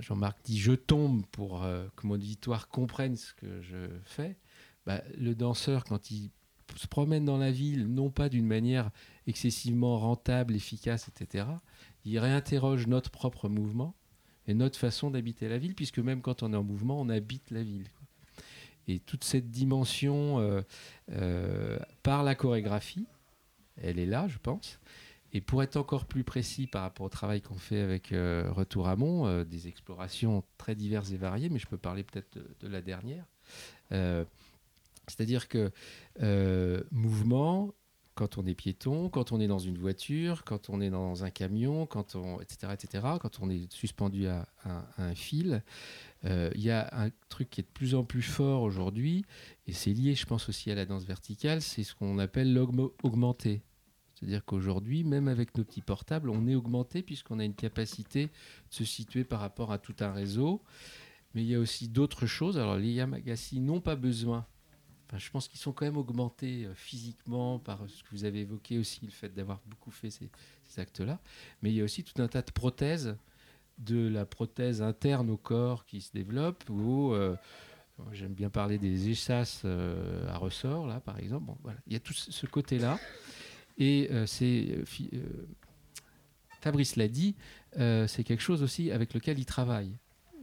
Jean-Marc dit je tombe pour euh, que mon auditoire comprenne ce que je fais. Bah, le danseur, quand il se promène dans la ville, non pas d'une manière excessivement rentable, efficace, etc., il réinterroge notre propre mouvement et notre façon d'habiter la ville, puisque même quand on est en mouvement, on habite la ville. Et toute cette dimension euh, euh, par la chorégraphie, elle est là, je pense. Et pour être encore plus précis par rapport au travail qu'on fait avec euh, Retour à Mont, des explorations très diverses et variées, mais je peux parler peut-être de, la dernière. C'est-à-dire que mouvement, quand on est piéton, quand on est dans une voiture, quand on est dans un camion, quand on, etc., etc., quand on est suspendu à un fil, euh, il y a un truc qui est de plus en plus fort aujourd'hui, et c'est lié, je pense, aussi à la danse verticale, c'est ce qu'on appelle l'augmenté. C'est-à-dire qu'aujourd'hui, même avec nos petits portables, on est augmenté puisqu'on a une capacité de se situer par rapport à tout un réseau. Mais il y a aussi d'autres choses. Alors les Yamagasi n'ont pas besoin. Je pense qu'ils sont quand même augmentés euh, physiquement par ce que vous avez évoqué aussi, le fait d'avoir beaucoup fait ces, actes-là. Mais il y a aussi tout un tas de prothèses de la prothèse interne au corps qui se développe, ou euh, j'aime bien parler des échasses euh, à ressort, là, par exemple. Voilà. Il y a tout ce côté-là. Et c'est. Fabrice l'a dit, c'est quelque chose aussi avec lequel il travaille.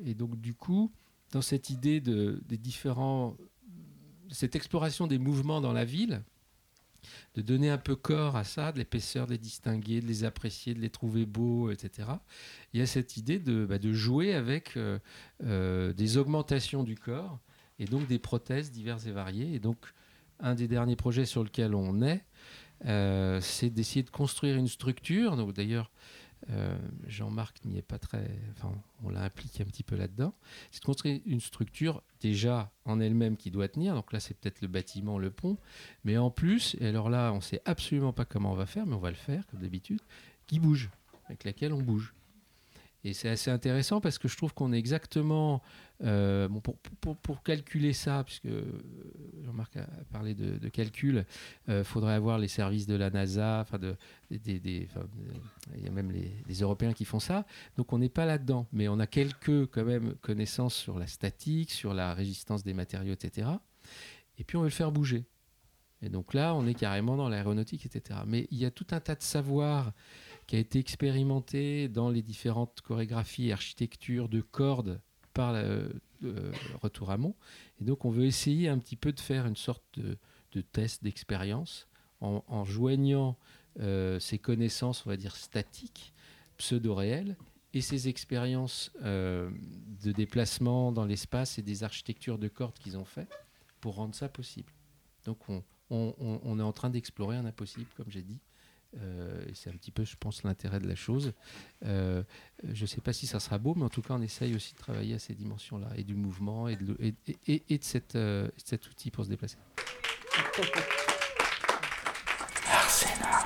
Et donc, du coup, dans cette idée de, des différents. Cette exploration des mouvements dans la ville, de donner un peu corps à ça, de l'épaisseur, de les distinguer, de les apprécier, de les trouver beaux, etc. Il y a cette idée de, bah, jouer avec euh, euh, des augmentations du corps et donc des prothèses diverses et variées. Et donc, un des derniers projets sur lequel on est, euh, c'est d'essayer de construire une structure. D'ailleurs, euh, Jean-Marc n'y est pas très. Enfin, on l'a impliqué un petit peu là-dedans. C'est de construire une structure déjà en elle-même qui doit tenir. Donc là, c'est peut-être le bâtiment, le pont. Mais en plus, et alors là, on ne sait absolument pas comment on va faire, mais on va le faire comme d'habitude, qui bouge, avec laquelle on bouge. Et c'est assez intéressant parce que je trouve qu'on est exactement. Euh, bon, pour, calculer ça, puisque Jean-Marc a parlé de, calcul, il euh, faudrait avoir les services de la NASA, enfin de, il y a même les, Européens qui font ça. Donc on n'est pas là-dedans, mais on a quelques quand même connaissances sur la statique, sur la résistance des matériaux, etc. Et puis on veut le faire bouger. Et donc là, on est carrément dans l'aéronautique, etc. Mais il y a tout un tas de savoirs qui a été expérimenté dans les différentes chorégraphies et architectures de cordes par le euh, Retour à Mont. Et donc, on veut essayer un petit peu de faire une sorte de, test d'expérience en, joignant euh, ces connaissances, on va dire, statiques, pseudo-réelles, et ces expériences euh, de déplacement dans l'espace et des architectures de cordes qu'ils ont fait pour rendre ça possible. Donc, on, on est en train d'explorer un impossible, comme j'ai dit, et c'est un petit peu, je pense, l'intérêt de la chose. je ne sais pas si ça sera beau, mais en tout cas, on essaye aussi de travailler à ces dimensions-là, et du mouvement, et de, cette, cet outil pour se déplacer. Arsena.